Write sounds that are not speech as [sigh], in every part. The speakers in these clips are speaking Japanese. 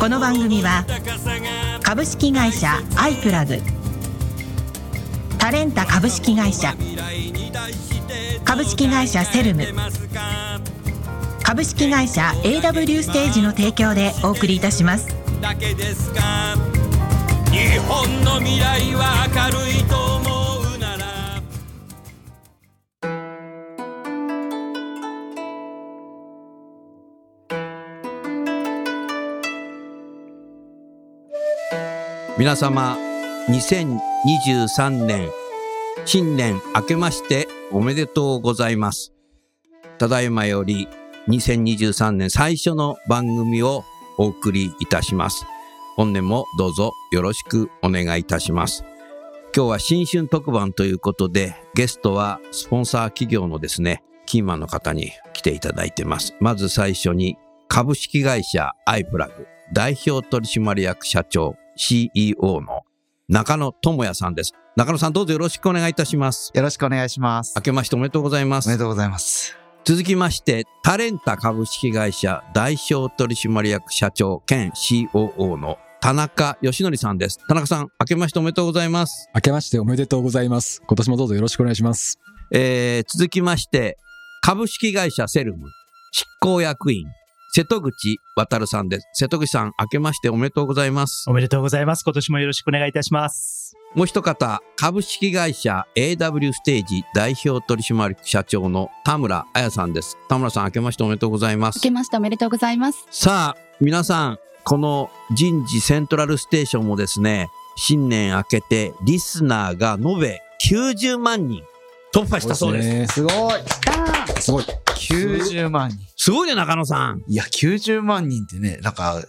この番組は株式会社アイプラグ。タレンタ株式会社。株式会社セルム。株式会社 AW ステージの提供でお送りいたします。日本の未来は明るいと思う。皆様2023年新年明けましておめでとうございます。ただいまより2023年最初の番組をお送りいたします。本年もどうぞよろしくお願いいたします。今日は新春特番ということでゲストはスポンサー企業のですねキーマンの方に来ていただいてます。まず最初に株式会社アイプラグ代表取締役社長 CEO の中野智也さんです。中野さんどうぞよろしくお願いいたします。よろしくお願いします。明けましておめでとうございます。おめでとうございます。続きまして、タレンタ株式会社代表取締役社長兼 COO の田中義則さんです。田中さん、明けましておめでとうございます。明けましておめでとうございます。今年もどうぞよろしくお願いします。えー、続きまして、株式会社セルム執行役員瀬戸口渉さんです。瀬戸口さん、明けましておめでとうございます。おめでとうございます。今年もよろしくお願いいたします。もう一方、株式会社 AW ステージ代表取締役社長の田村彩さんです。田村さん、明けましておめでとうございます明。けましておめでとうございます。さあ、皆さん、この人事セントラルステーションもですね、新年明けてリスナーが延べ90万人突破したそうです。ね。すごい。すごい。90万人。すごいね、中野さん。いや、90万人ってね、なんか、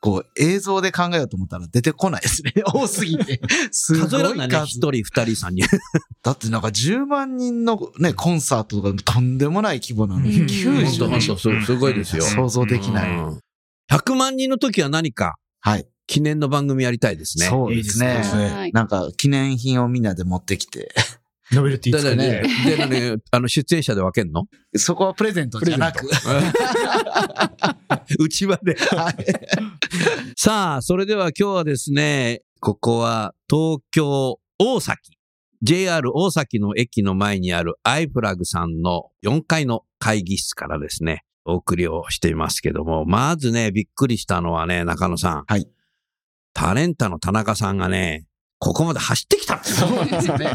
こう、映像で考えようと思ったら出てこないですね。[laughs] 多すぎて。すごい数えられないね。数一人、二人、三人。[laughs] だってなんか10万人のね、コンサートとかとんでもない規模なのに、うん90万人。すすごいですよ想像できない。うん100万人の時は何かはい。記念の番組やりたいですね。そうですねいいで。すねはい。なんか、記念品をみんなで持ってきて、ノベルティだだですかね。で、ね、あの、出演者で分けんのそこはプレゼントじゃなく、うちわで。さあ、それでは今日はですね、ここは東京大崎、JR 大崎の駅の前にあるアイプラグさんの4階の会議室からですね、お送りをしていますけども、まずね、びっくりしたのはね、中野さん。はい。タレンタの田中さんがね、ここまで走ってきたってそうですよね。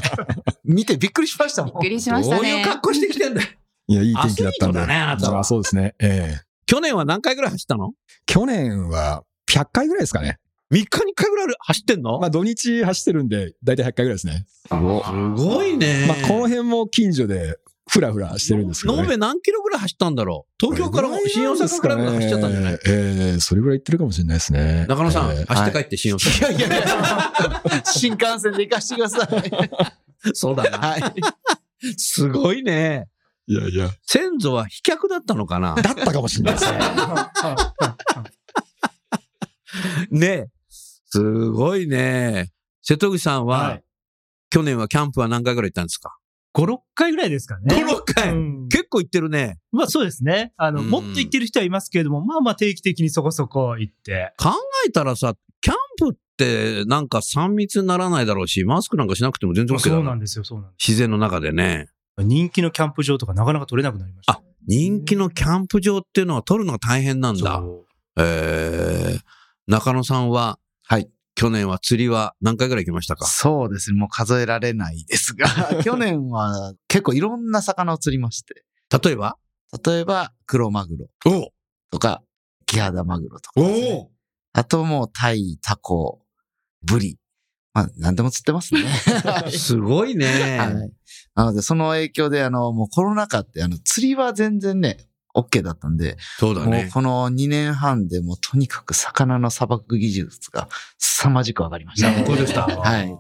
見てびっくりしましたもん。びっくりしましたどういうね。格好してきてんだよ。いや、いい天気だったんで。だねあなたはまあそうですね。ええ去年は何回ぐらい走ったの？去年は100回ぐらいですかね。?3 日に1回ぐらい走ってんの、まあ土日走ってるんで、だいたい100回ぐらいですね。すごいね。まあこの辺も近所でふらふらしてるんですけど、ね。延べ何キロぐらい走ったんだろう？東京からも新大阪からぐらい走っちゃったんじゃない？ええそれぐらい行ってるかもしれないですね。中野さん、ええ走って帰って新大阪。いやいやいや、[laughs] 新幹線で行かしてください。そうだな。はい。すごいね。いやいや。先祖は飛脚だったのかな？だったかもしれないですね。[laughs] ねえすごいね。瀬戸口さんは、はい去年はキャンプは何回ぐらい行ったんですか？5、6回ぐらいですかね。?5、6回、うん結構行ってるね。まあそうですね。あの、うんもっと行ってる人はいますけれども、まあまあ定期的にそこそこ行って。考えたらさ、キャンプってなんか3密にならないだろうし、マスクなんかしなくても全然 OK だなそうなんですよ、そうなんで自然の中でね。す。人気のキャンプ場とかなかなか取れなくなりました。あ人気のキャンプ場っていうのは取るのが大変なんだ。そうえー、中野さんは、はい。去年は釣りは何回ぐらい行きましたか？そうですね。もう数えられないですが、[laughs] 去年は結構いろんな魚を釣りまして。例えば？例えば、黒マグロおとか、キハダマグロとかね、あともう、タイ、タコ、ブリ。まあ、何でも釣ってますね。[laughs] すごいね。はい。なので、その影響で、あの、もうコロナ禍って、あの、釣りは全然ね、OK だったんで、もうそうだね。この2年半でもうとにかく魚のさばく技術が凄まじく上がりました。本当ですかはい。い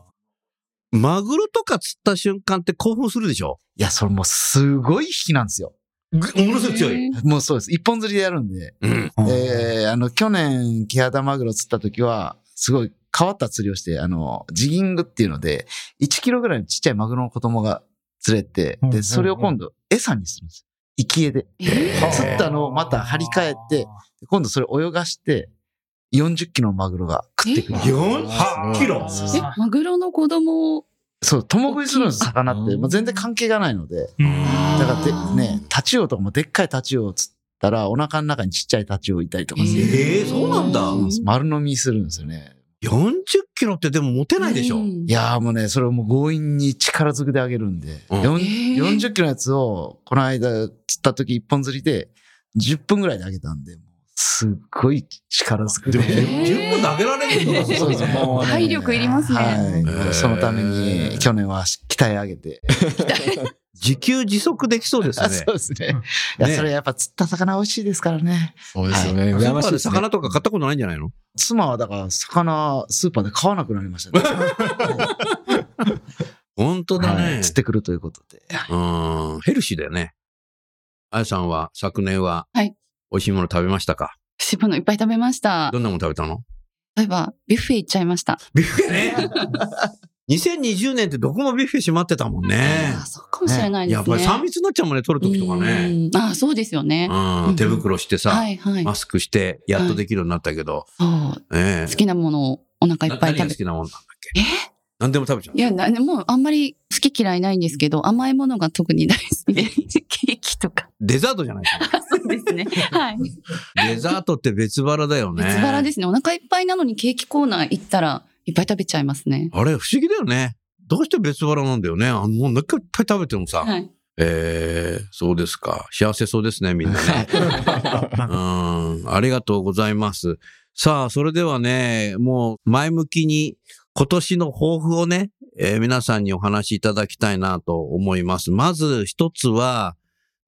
マグロとか釣った瞬間って興奮するでしょ？や、それもうすごい引きなんですよ。ものすごい強い。もうそうです。一本釣りでやるんで。うん。えー、あの、去年、キハダマグロ釣った時は、すごい変わった釣りをして、あの、ジギングっていうので、1キロぐらいのちっちゃいマグロの子供が釣れて、で、それを今度餌にするんですよ。生き餌で。釣ったのをまた張り替えて、今度それ泳がして、40キロのマグロが食ってくる。4キロ？え、マグロの子供を、そう、共食いするんです、魚って。もう全然関係がないので。だからで、ね、タチウオとかもでっかいタチウオを釣ったら、お腹の中にちっちゃいタチウオいたりとかする。ええそうなんだ。そうなんです丸飲みするんですよね。40キロってでも持てないでしょ。うん。いやーもうね、それをもう強引に力ずくであげるんで、うん。よんへー。40キロのやつを、この間釣った時一本釣りで、10分ぐらいであげたんで、すっごい力ずくで。でもえー十分投げられるのがすごいね。[laughs] もうね体力いりますねはい。ーそのために、去年は鍛え上げて。[laughs] 自給自足できそうですあねそ。うですね。いや、ねそれやっぱ釣った魚美味しいですからね。そうですよね。スーパーで羨ましいですね。魚とか買ったことないんじゃないの？妻はだから魚、スーパーで買わなくなりましたね。[laughs] 本当だねはい。釣ってくるということで。うん。ヘルシーだよね。あやさんは昨年は、はい美味しいもの食べましたか？しばのいっぱい食べましたど。んなもの食べたの？例えば、ビュッフェ行っちゃいました。ビュッフェ？ね。2020年ってどこもビュッフェ閉まってたもんねあ。そうかもしれないですね。やっぱり3密になっちゃうもんね、取る時とかね。うん。あそうですよね。うん。うん手袋してさ、はいはい。マスクして、やっとできるようになったけど、そう。ええ好きなものをお腹いっぱいな何が食べ好きなもんなんだっけ？え？何でも食べちゃうい。や、なもうあんまり好き嫌いないんですけど、甘いものが特に大好きで、[laughs] ケーキとか。デザートじゃないか [laughs] そうですね。はい。デザートって別腹だよね。別腹ですね。お腹いっぱいなのにケーキコーナー行ったら、いっぱい食べちゃいますね。あれ、不思議だよね。どうして別腹なんだよね。あの、もういっぱい食べてもさ。はい。ええそうですか。幸せそうですね、みんなね。[laughs] うん、ありがとうございます。さあ、それではね、もう前向きに今年の抱負をね、えー皆さんにお話しいただきたいなと思います。まず一つは、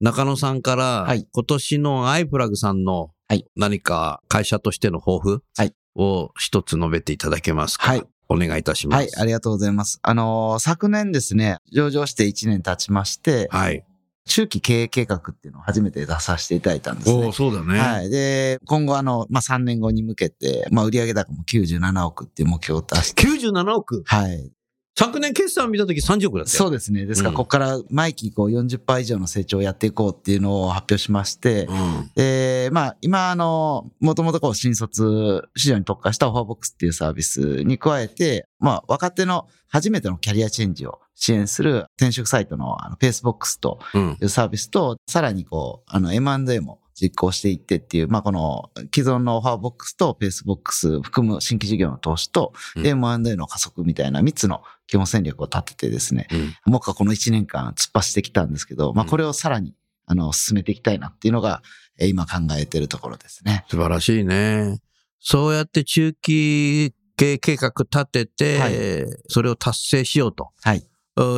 中野さんから、はい今年のアイプラグさんのはい何か会社としての抱負はいを一つ述べていただけますか？はい。お願いいたします。はい、ありがとうございます。あのー昨年ですね、上場して1年経ちまして、はい。中期経営計画っていうのを初めて出させていただいたんですねおお。そうだね。はい。で、今後あの、まあ、3年後に向けて、まあ、売上高も97億っていう目標を出して、97億？はい。昨年決算見たとき30億だったよ。そうですね。ですから、うんここから毎期こう40%以上の成長をやっていこうっていうのを発表しまして、うん。で、まあ、今、あの、もともとこう、新卒市場に特化した OfferBox っていうサービスに加えて、まあ、若手の初めてのキャリアチェンジを支援する転職サイトのあの PaceBox とうん。いうサービスと、さらにこう、あの、M&A も実行していってっていう、まあ、この既存の OfferBox と PaceBox 含む新規事業の投資と、うん M&A の加速みたいな3つの基本戦略を立ててですね、うん。もうこの1年間突っ走ってきたんですけど、まあ、うんこれをさらに、あの、進めていきたいなっていうのが、えー今考えてるところですね。素晴らしいね。そうやって中期経営計画立てて、はいそれを達成しようとはい。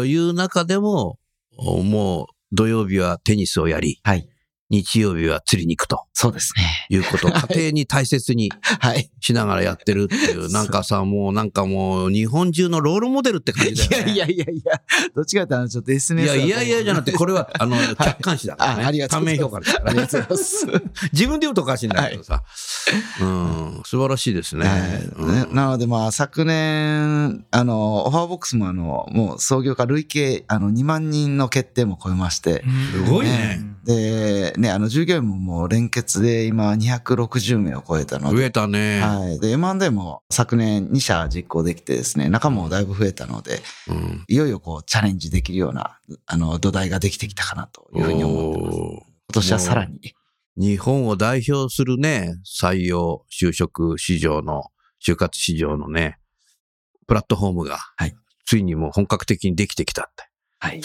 いう中でも、もう土曜日はテニスをやり、はい。日曜日は釣りに行くとそうですね。いうことを家庭に大切にはい。しながらやってるっていう、[laughs] なんかさ、もうなんかもう日本中のロールモデルって感じだよね。いやいやいやいや、どっちかというとあの、ちょっとい SNS やいやいやじゃなくて、これは、[laughs] あの、い客観視だからね。あありがとうございます単面評価ですからねありが。とうございます。[laughs] 自分で言うとおかしいんだけどさ。うん、素晴らしいですね。はいうんねなのでまあ昨年、あの、オファーボックスもあの、もう創業家累計、あの、2万人の決定も超えまして、すごいね。で、ね、あの、従業員ももう連結で今260名を超えたの増で、えたね。はい。で、M&A も昨年2社実行できてですね、仲間もだいぶ増えたので、うんいよいよこう、チャレンジできるような、あの、土台ができてきたかなというふうに思ってます。今年はさらに。日本を代表するね、採用、就職市場の、就活市場のね、プラットフォームが、はいついにもう本格的にできてきたってはい。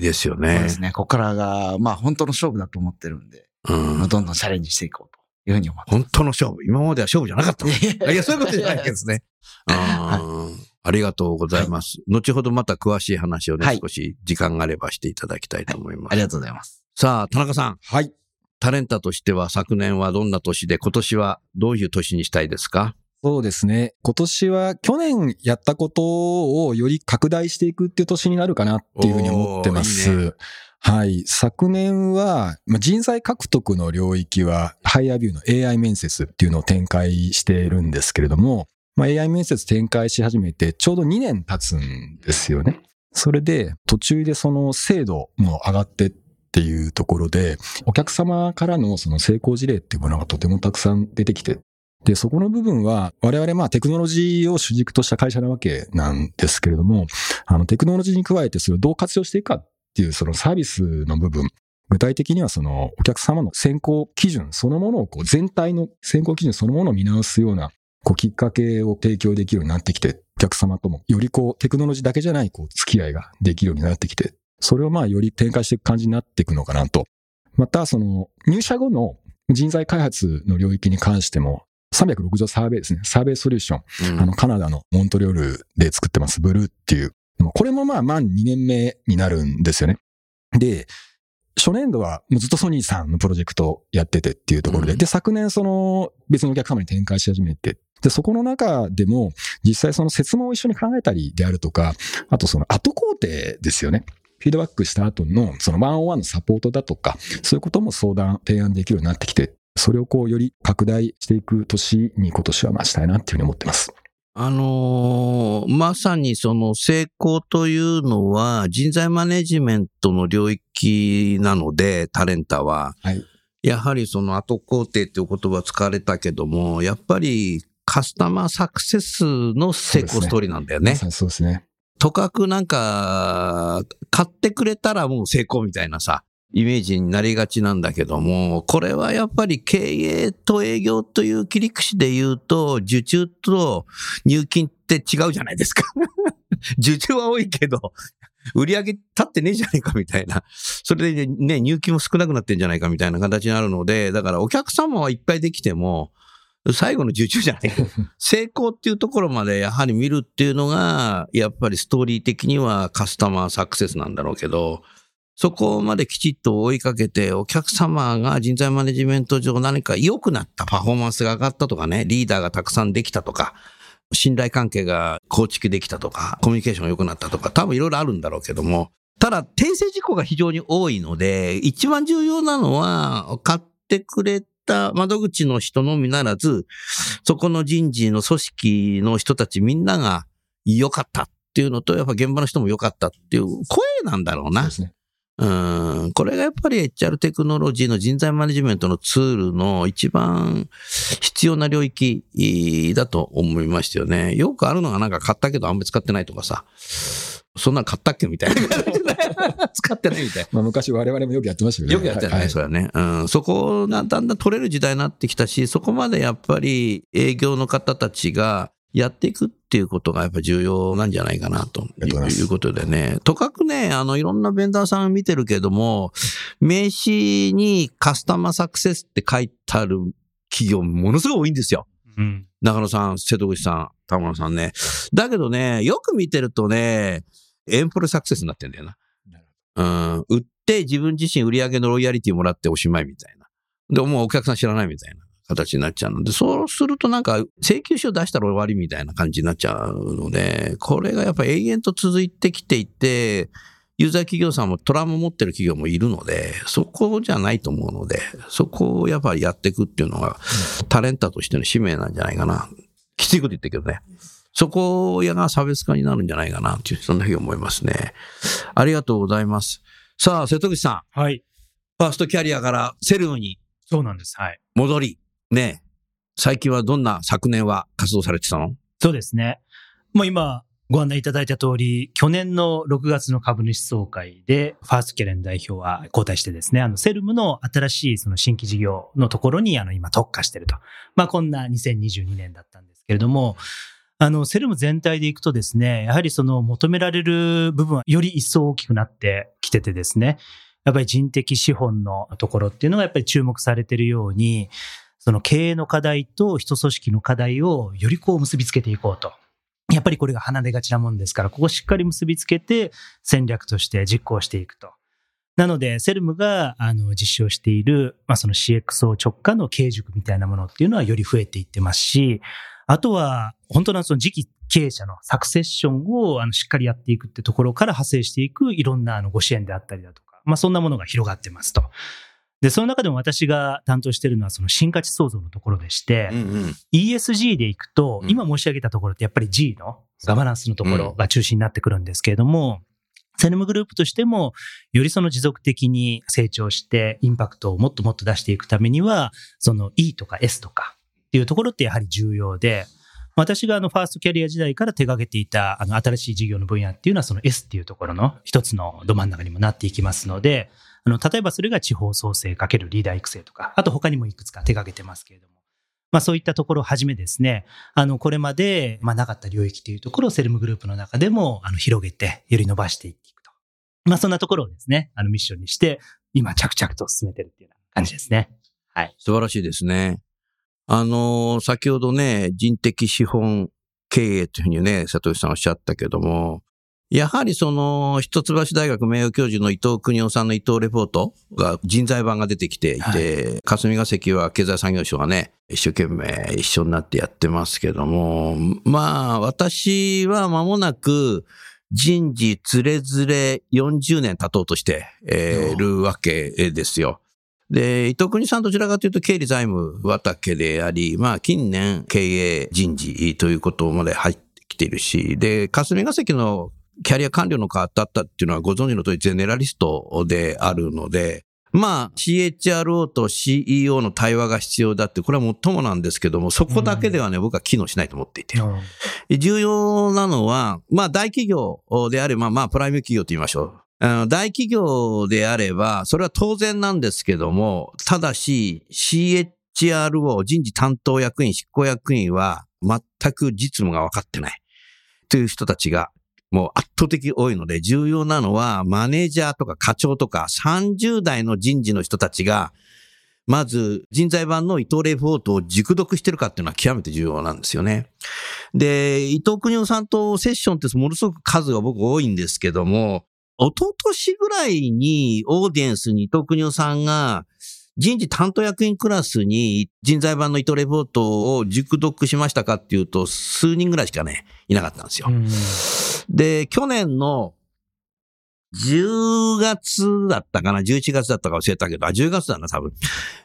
ですよそうね。ですね。ここからが、まあ本当の勝負だと思ってるんで、うんどんどんチャレンジしていこうというふうに思って本当の勝負。今までは勝負じゃなかった。いや、そういうことじゃないけどですね。[laughs] うんありがとうございます。後ほどまた詳しい話をね、はい少し時間があればしていただきたいと思います。ありがとうございます。さあ、田中さん、はい。タレンタとしては昨年はどんな年で、今年はどういう年にしたいですか？そうですね。今年は去年やったことをより拡大していくっていう年になるかなっていうふうに思ってます。はい。昨年は、まあ、人材獲得の領域は、ハイアビューの AI 面接っていうのを展開しているんですけれども、まあ、AI 面接展開し始めてちょうど2年経つんですよね。それで途中でその精度も上がってっていうところで、お客様からのその成功事例っていうものがとてもたくさん出てきてで、そこの部分は、我々まあテクノロジーを主軸とした会社なわけなんですけれども、あのテクノロジーに加えてそれをどう活用していくかっていうそのサービスの部分、具体的にはそのお客様の選考基準そのものをこう全体の選考基準そのものを見直すようなこうきっかけを提供できるようになってきて、お客様ともよりこうテクノロジーだけじゃないこう付き合いができるようになってきて、それをまあより展開していく感じになっていくのかなと。またその入社後の人材開発の領域に関しても、360サーベイですね。サーベイソリューション。うんあの、カナダのモントリオールで作ってます、ブルーっていう。これもまあ、満2年目になるんですよね。で、初年度はもうずっとソニーさんのプロジェクトやっててっていうところで、うんで、昨年その別のお客様に展開し始めて、で、そこの中でも実際その説問を一緒に考えたりであるとか、あとその後工程ですよね。フィードバックした後のそのワンオンワンのサポートだとか、そういうことも相談、提案できるようになってきて、それをこうより拡大していく年に今年は増したいなっていうふうに思ってます。あのーまさにその成功というのは人材マネジメントの領域なので、タレンタは。はい。やはりその後工程っていう言葉使われたけども、やっぱりカスタマーサクセスの成功ストーリーなんだよねそうですね。とかくなんか、買ってくれたらもう成功みたいなさ、イメージになりがちなんだけども、これはやっぱり経営と営業という切り口で言うと、受注と入金って違うじゃないですか。[laughs] 受注は多いけど、売り上げ立ってねえじゃねえかみたいな。それでね、入金も少なくなってんじゃないかみたいな形になるので、だからお客様はいっぱいできても、最後の受注じゃない。[laughs] 成功っていうところまでやはり見るっていうのが、やっぱりストーリー的にはカスタマーサクセスなんだろうけど、そこまできちっと追いかけて、お客様が人材マネジメント上何か良くなったパフォーマンスが上がったとかね、リーダーがたくさんできたとか、信頼関係が構築できたとか、コミュニケーションが良くなったとか、多分いろいろあるんだろうけども、ただ、訂正事項が非常に多いので、一番重要なのは、買ってくれた窓口の人のみならず、そこの人事の組織の人たちみんなが良かったっていうのと、やっぱ現場の人も良かったっていう声なんだろうなそうで。すね。うん。これがやっぱり HR テクノロジーの人材マネジメントのツールの一番必要な領域だと思いましたよね。よくあるのがなんか買ったけどあんまり使ってないとかさ。そんなん買ったっけみたいな。[laughs] 使ってないみたいな。まあ昔我々もよくやってましたよね。よくやってるね、はいそれはね。うん。そこがだんだん取れる時代になってきたし、そこまでやっぱり営業の方たちがやっていくっていうことがやっぱ重要なんじゃないかなといますいうことでね。とかくね、あの、いろんなベンダーさん見てるけども、名刺にカスタマーサクセスって書いてある企業ものすごい多いんですよ。うん。中野さん、瀬戸口さん、田村さんね。だけどね、よく見てるとね、エンプロサクセスになってんだよな。うん。売って自分自身売り上げのロイヤリティもらっておしまいみたいな。で、もうお客さん知らないみたいな形になっちゃうので、そうするとなんか請求書出したら終わりみたいな感じになっちゃうので、これがやっぱ永遠と続いてきていて、ユーザー企業さんもトラウマ持ってる企業もいるので、そこじゃないと思うので、そこをやっぱりやっていくっていうのが、タレンターとしての使命なんじゃないかな。きついこと言ってるけどね。そこが差別化になるんじゃないかなっていう、そんなふうに思いますね。ありがとうございます。さあ、瀬戸口さん、はい。ファーストキャリアからセルムにそうなんです。はい。戻り、ね最近はどんな昨年は活動されてたの？そうですね。もう今、ご案内いただいた通り、去年の6月の株主総会で、ファーストキャレン代表は交代してですね、あの、セルムの新しいその新規事業のところに、あの、今特化してると。まあ、こんな2022年だったんですけれども、あの、セルム全体でいくとですね、やはりその求められる部分はより一層大きくなってきててですね、やっぱり人的資本のところっていうのがやっぱり注目されているように、その経営の課題と人組織の課題をよりこう結びつけていこうと。やっぱりこれが離れがちなもんですから、ここをしっかり結びつけて戦略として実行していくと。なので、セルムが、あの、実証している、まあ、その CXO 直下の経営塾みたいなものっていうのはより増えていってますし、あとは、本当なその次期経営者の succession を、あの、しっかりやっていくってところから派生していくいろんな、あの、ご支援であったりだとか、まあ、そんなものが広がってますと。で、その中でも私が担当しているのはその新価値創造のところでして、うんうん。ESG でいくとう、ん今申し上げたところってやっぱり G のガバナンスのところが中心になってくるんですけれども、セルムグループとしても、よりその持続的に成長して、インパクトをもっともっと出していくためには、その E とか S とかっていうところってやはり重要で、私があの first career 時代から手掛けていたあの新しい事業の分野っていうのはその S っていうところの一つのど真ん中にもなっていきますので、あの、例えばそれが地方創生かけるリーダー育成とか、あと他にもいくつか手掛けてますけれども、まあそういったところをはじめですね、あの、これまで、まあなかった領域というところをセルムグループの中でも、あの、広げて、より伸ばしていっていくと。まあそんなところをですね、あの、ミッションにして、今着々と進めてるっていうような感じですね。はい。素晴らしいですね。あの先ほどね、人的資本経営というふうにね、佐藤さんおっしゃったけども、やはりその、一橋大学名誉教授の伊藤邦夫さんの伊藤レポートが人材版が出てきていて、霞が関は経済産業省がね、一生懸命一緒になってやってますけども、まあ、私は間もなく、人事つれづれ40年経とうとして、えーるわけですよ。で、伊藤国さんどちらかというと経理財務畑であり、まあ近年経営人事ということまで入ってきているし、で、霞が関のキャリア官僚の方だったっていうのはご存知の通りゼネラリストであるので、まあ CHRO と CEO の対話が必要だって、これは最もなんですけども、そこだけではね、僕は機能しないと思っていて。重要なのは、まあ大企業であれば、まあプライム企業と言いましょう。大企業であれば、それは当然なんですけども、ただし CHRO 人事担当役員、執行役員は全く実務が分かってないという人たちがもう圧倒的多いので、重要なのはマネージャーとか課長とか30代の人事の人たちが、まず人材版の伊藤レポートを熟読してるかっていうのは極めて重要なんですよね。で、伊藤邦夫さんとセッションってものすごく数が僕多いんですけども、一昨年ぐらいにオーディエンスに伊藤邦夫さんが人事担当役員クラスに人材版の伊藤レポートを熟読しましたかっていうと数人ぐらいしかね、いなかったんですよ。で、去年の10月だったかな ?11 月だったか忘れたけど、あ、10月だな、多分。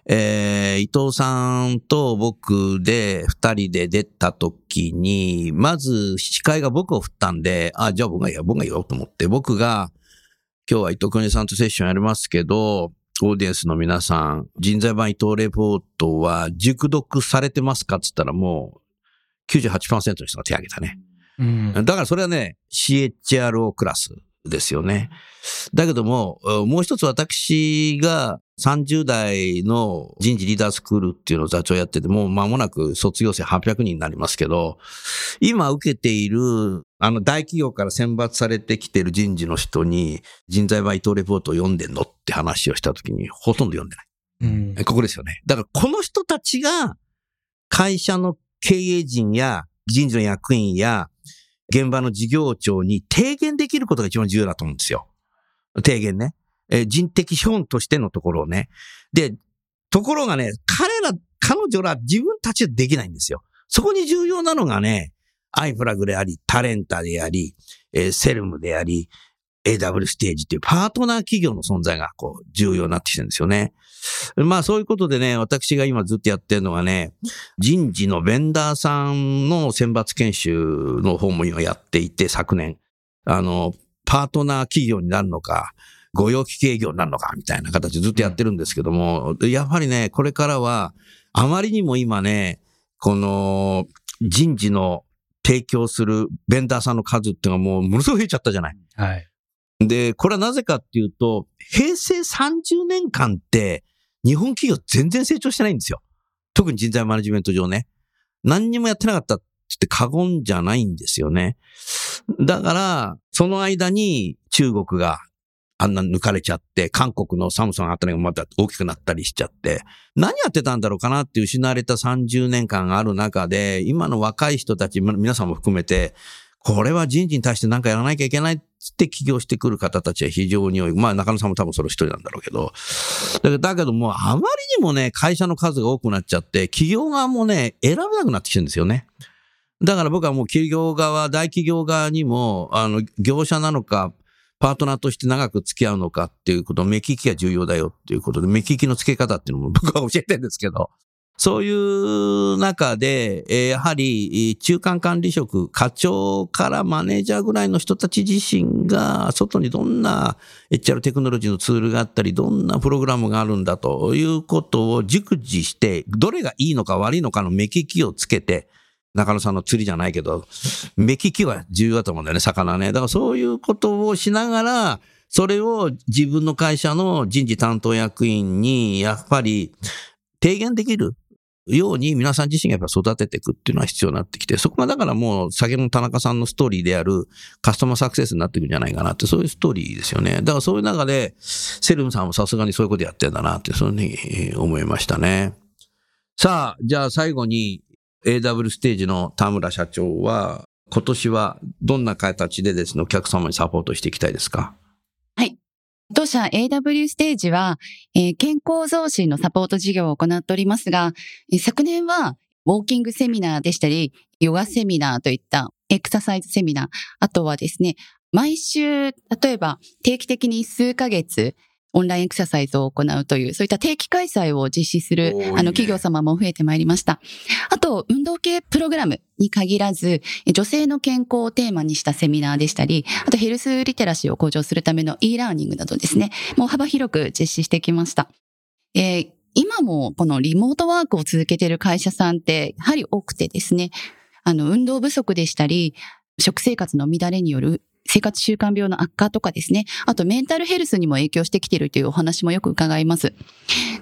えー、伊藤さんと僕で二人で出た時に、まず司会が僕を振ったんで、あ、じゃあ僕がいいや、僕がいいよと思って、僕が、今日は伊藤邦さんとセッションやりますけど、オーディエンスの皆さん、人材版伊藤レポートは熟読されてますかって言ったらもう98%の人が手を挙げたね。うんだからそれはね、CHRO クラスですよね。だけども、もう一つ私が30代の人事リーダースクールっていうのを座長やってて、もう間もなく卒業生800人になりますけど、今受けている、あの大企業から選抜されてきている人事の人に、人材版伊藤レポートを読んでんのって話をしたときに、ほとんど読んでない。うんえここですよね。だからこの人たちが会社の経営陣や人事の役員や現場の事業長に提言できることが一番重要だと思うんですよ。提言ね。えー人的資本としてのところをね。で、ところがね、彼ら、彼女ら自分たちはできないんですよ。そこに重要なのがね、アイプラグであり、タレンタであり、えーセルムであり、AW ステージっていうパートナー企業の存在がこう重要になってきてるんですよね。まあそういうことでね、私が今ずっとやってるのはね、人事のベンダーさんの選抜研修の方も今やっていて、昨年。あの、パートナー企業になるのか、御用聞き営業になるのか、みたいな形でずっとやってるんですけども、やはりね、これからは、あまりにも今ね、この人事の提供するベンダーさんの数っていうのがもうものすごい増えちゃったじゃない。はい。で、これはなぜかっていうと、平成30年間って、日本企業全然成長してないんですよ。特に人材マネジメント上ね。何にもやってなかったって言って過言じゃないんですよね。だから、その間に中国があんな抜かれちゃって、韓国のサムソンあたりがまた大きくなったりしちゃって、何やってたんだろうかなって失われた30年間がある中で、今の若い人たち、皆さんも含めて、これは人事に対して何かやらなきゃいけないって起業してくる方たちは非常に多い。まあ中野さんも多分その一人なんだろうけど。だけど、だけどもうあまりにもね、会社の数が多くなっちゃって、企業側もね、選べなくなってきてるんですよね。だから僕はもう企業側、大企業側にも、あの、業者なのか、パートナーとして長く付き合うのかっていうこと、目利きが重要だよっていうことで、目利きの付け方っていうのも僕は教えてるんですけど、そういう中で、えーやはり中間管理職、課長からマネージャーぐらいの人たち自身が、外にどんな HR テクノロジーのツールがあったり、どんなプログラムがあるんだということを熟知して、どれがいいのか悪いのかの目利きをつけて、中野さんの釣りじゃないけど、目利きは重要だと思うんだよね、魚ね。だからそういうことをしながら、それを自分の会社の人事担当役員に、やっぱり提言できるように皆さん自身がやっぱ育てていくっていうのは必要になってきて、そこがだからもう先の田中さんのストーリーであるカスタマーサクセスになっていくんじゃないかなって、そういうストーリーですよね。だからそういう中で、セルムさんもさすがにそういうことやってんだなって、そういうふうに思いましたね。さあ、じゃあ最後に AW ステージの田村社長は、今年はどんな形でですね、お客様にサポートしていきたいですか？当社 AW ステージは、えー健康増進のサポート事業を行っておりますが、えー昨年はウォーキングセミナーでしたり、ヨガセミナーといったエクササイズセミナー、あとはですね、毎週、例えば定期的に数ヶ月、オンラインエクササイズを行うという、そういった定期開催を実施するねあの企業様も増えてまいりました。あと、運動系プログラムに限らず、え女性の健康をテーマにしたセミナーでしたり、あとヘルスリテラシーを向上するための e ラーニングなどですね、もう幅広く実施してきました。えー今もこのリモートワークを続けている会社さんってやはり多くてですね、あの運動不足でしたり、食生活の乱れによる生活習慣病の悪化とかですね、あとメンタルヘルスにも影響してきているというお話もよく伺います。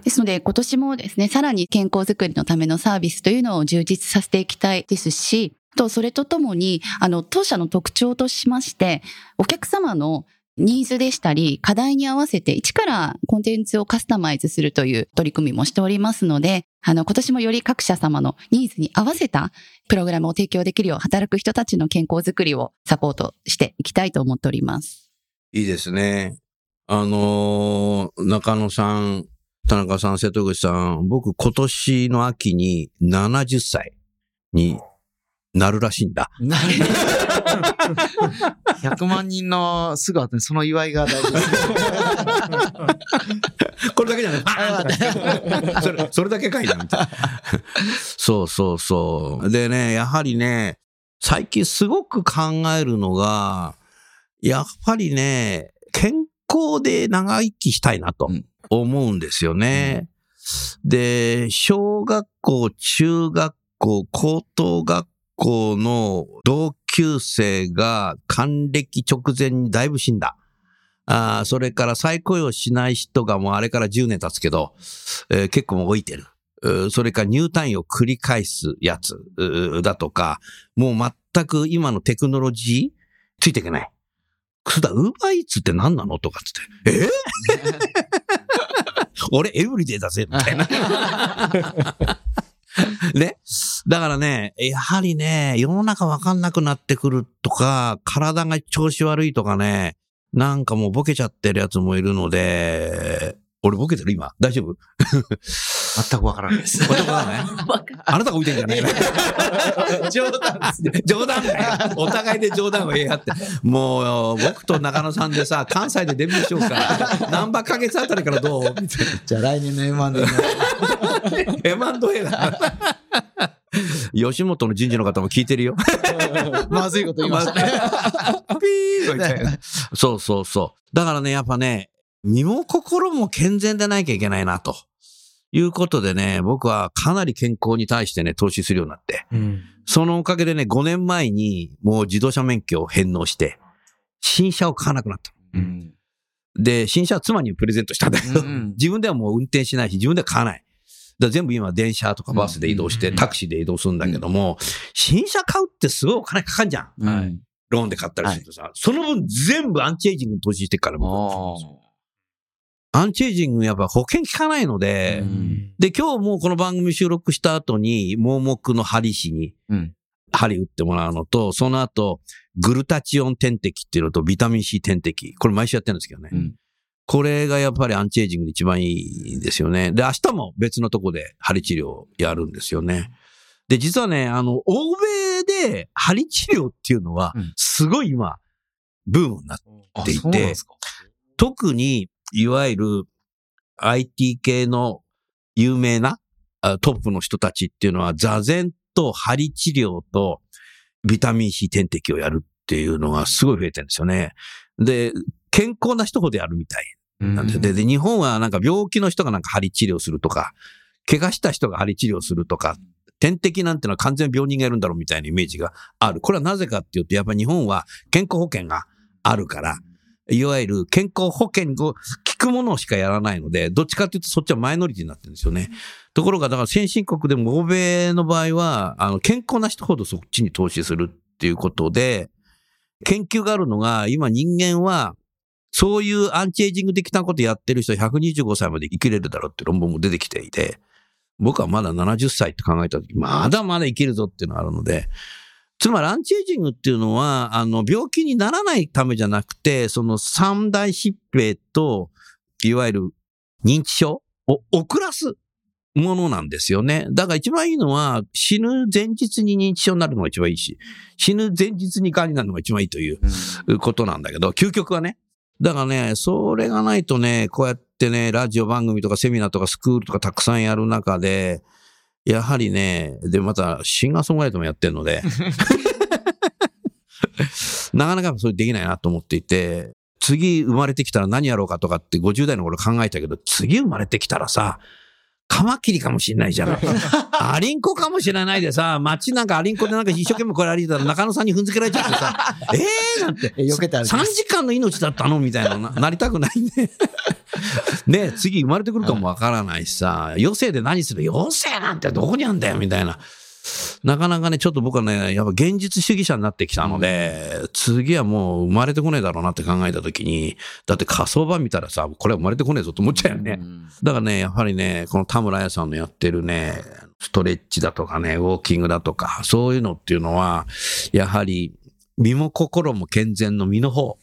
ですので今年もですね、さらに健康づくりのためのサービスというのを充実させていきたいですし、と、それとともに、あの、当社の特徴としまして、お客様のニーズでしたり、課題に合わせて一からコンテンツをカスタマイズするという取り組みもしておりますので、あの、今年もより各社様のニーズに合わせたプログラムを提供できるよう働く人たちの健康づくりをサポートしていきたいと思っております。いいですね。あのー中野さん、田中さん、瀬戸口さん、僕今年の秋に70歳になるらしいんだ。なる100万人のすぐ後にその祝いが大事です。これだけじゃない。[laughs] それ、それだけかいな、みたいな。そうそうそう。でね、やはりね、最近すごく考えるのが、やっぱりね、健康で長生きしたいなとうん思うんですよね。で、小学校、中学校、高等学校の同級生が還暦直前にだいぶ死んだ。あーそれから再雇用しない人がもうあれから10年経つけど、えー結構もう老いてる。それから入退院を繰り返すやつだとか、もう全く今のテクノロジーついていけない。そうだ、ウーバーイーツって何なのとかっつって。え？[laughs] 俺エブリデイだぜみたいな。[laughs] [laughs] [laughs] ね。だからね、やはりね、世の中わかんなくなってくるとか、体が調子悪いとかね、なんかもうボケちゃってるやつもいるので、俺ボケてる今大丈夫？全くわから [laughs] ないです。男だね。あなたが置いてんじゃない [laughs] 冗談ですね。冗談だよ。お互いで冗談を言い合って。もう、僕と中野さんでさ、関西でデビューしようか。何番ヶ月あたりからどう？みたいじゃあ来年の M1 でね。な。M&A だ。吉本の人事の方も聞いてるよ。[laughs] まずいこと言いましたね。ピーみたいな。そうそうそう。だからね、やっぱね、身も心も健全でなきゃいけないな、ということでね、僕はかなり健康に対してね、投資するようになって。うん。そのおかげでね、5年前にもう自動車免許を返納して、新車を買わなくなった。うんで、新車は妻にプレゼントしたんだけど、うん [laughs] 自分ではもう運転しないし、自分では買わない。だ全部今電車とかバスで移動して、うんタクシーで移動するんだけども、新車買うってすごいお金かかんじゃん。はい。ローンで買ったりするとさ、その分全部アンチエイジングに投資してっから、僕おアンチエイジングやっぱ保険効かないので、うんで、今日もうこの番組収録した後に、盲目の針師に、うん針打ってもらうのと、その後、グルタチオン点滴っていうのとビタミン C 点滴。これ毎週やってるんですけどね。うんこれがやっぱりアンチエイジングで一番いいんですよね。で、明日も別のとこで針治療をやるんですよね。で、実はね、あの、欧米で針治療っていうのはうん、すごい今、ブームになっていてそうなん特に、いわゆる IT 系の有名なあトップの人たちっていうのは、座禅と針治療とビタミン C 点滴をやるっていうのがすごい増えてるんですよね。で、健康な人ほどやるみたいなんですよ。で、で日本はなんか病気の人がなんか針治療するとか、怪我した人が針治療するとか、点滴なんてのは完全に病人がやるんだろうみたいなイメージがある。これはなぜかっていうと、やっぱり日本は健康保険があるから、いわゆる健康保険を効くものしかやらないので、どっちかっていうとそっちはマイノリティになってるんですよね。ところが、だから先進国でも欧米の場合は、あの、健康な人ほどそっちに投資するっていうことで、研究があるのが、今人間は、そういうアンチエイジング的なことやってる人125歳まで生きれるだろうって論文も出てきていて、僕はまだ70歳って考えたとき、まだまだ生きるぞっていうのがあるので、つまりアンチエイジングっていうのは、あの、病気にならないためじゃなくて、その三大疾病と、いわゆる認知症を遅らすものなんですよね。だから一番いいのは、死ぬ前日に認知症になるのが一番いいし、死ぬ前日に癌になるのが一番いいということなんだけど、究極はね。だからね、それがないとね、こうやってね、ラジオ番組とかセミナーとかスクールとかたくさんやる中で、やはりね、で、またシンガーソングライトもやってるので、[laughs] なかなかそれできないなと思っていて、次生まれてきたら何やろうかとかって50代の頃考えたけど、次生まれてきたらさ、カマキリかもしれないじゃん。[laughs] アリンコかもしれないでさ、街なんかアリンコでなんか一生懸命これ歩いてたら中野さんに踏んづけられちゃってさ、[laughs] えーなんて、え避けて歩き3ます時間の命だったのみたいなな、なりたくないね。ね次生まれてくるかもわからないしさ、余生で何する？余生なんてどこにあんだよみたいな。なかなかね、ちょっと僕はね、やっぱ現実主義者になってきたので、次はもう生まれてこねえだろうなって考えたときに、だって火葬場見たらさ、これは生まれてこねえぞと思っちゃうよね。だからね、やはりね、この田村彩さんのやってるね、ストレッチだとかね、ウォーキングだとか、そういうのっていうのは、やはり身も心も健全の身の方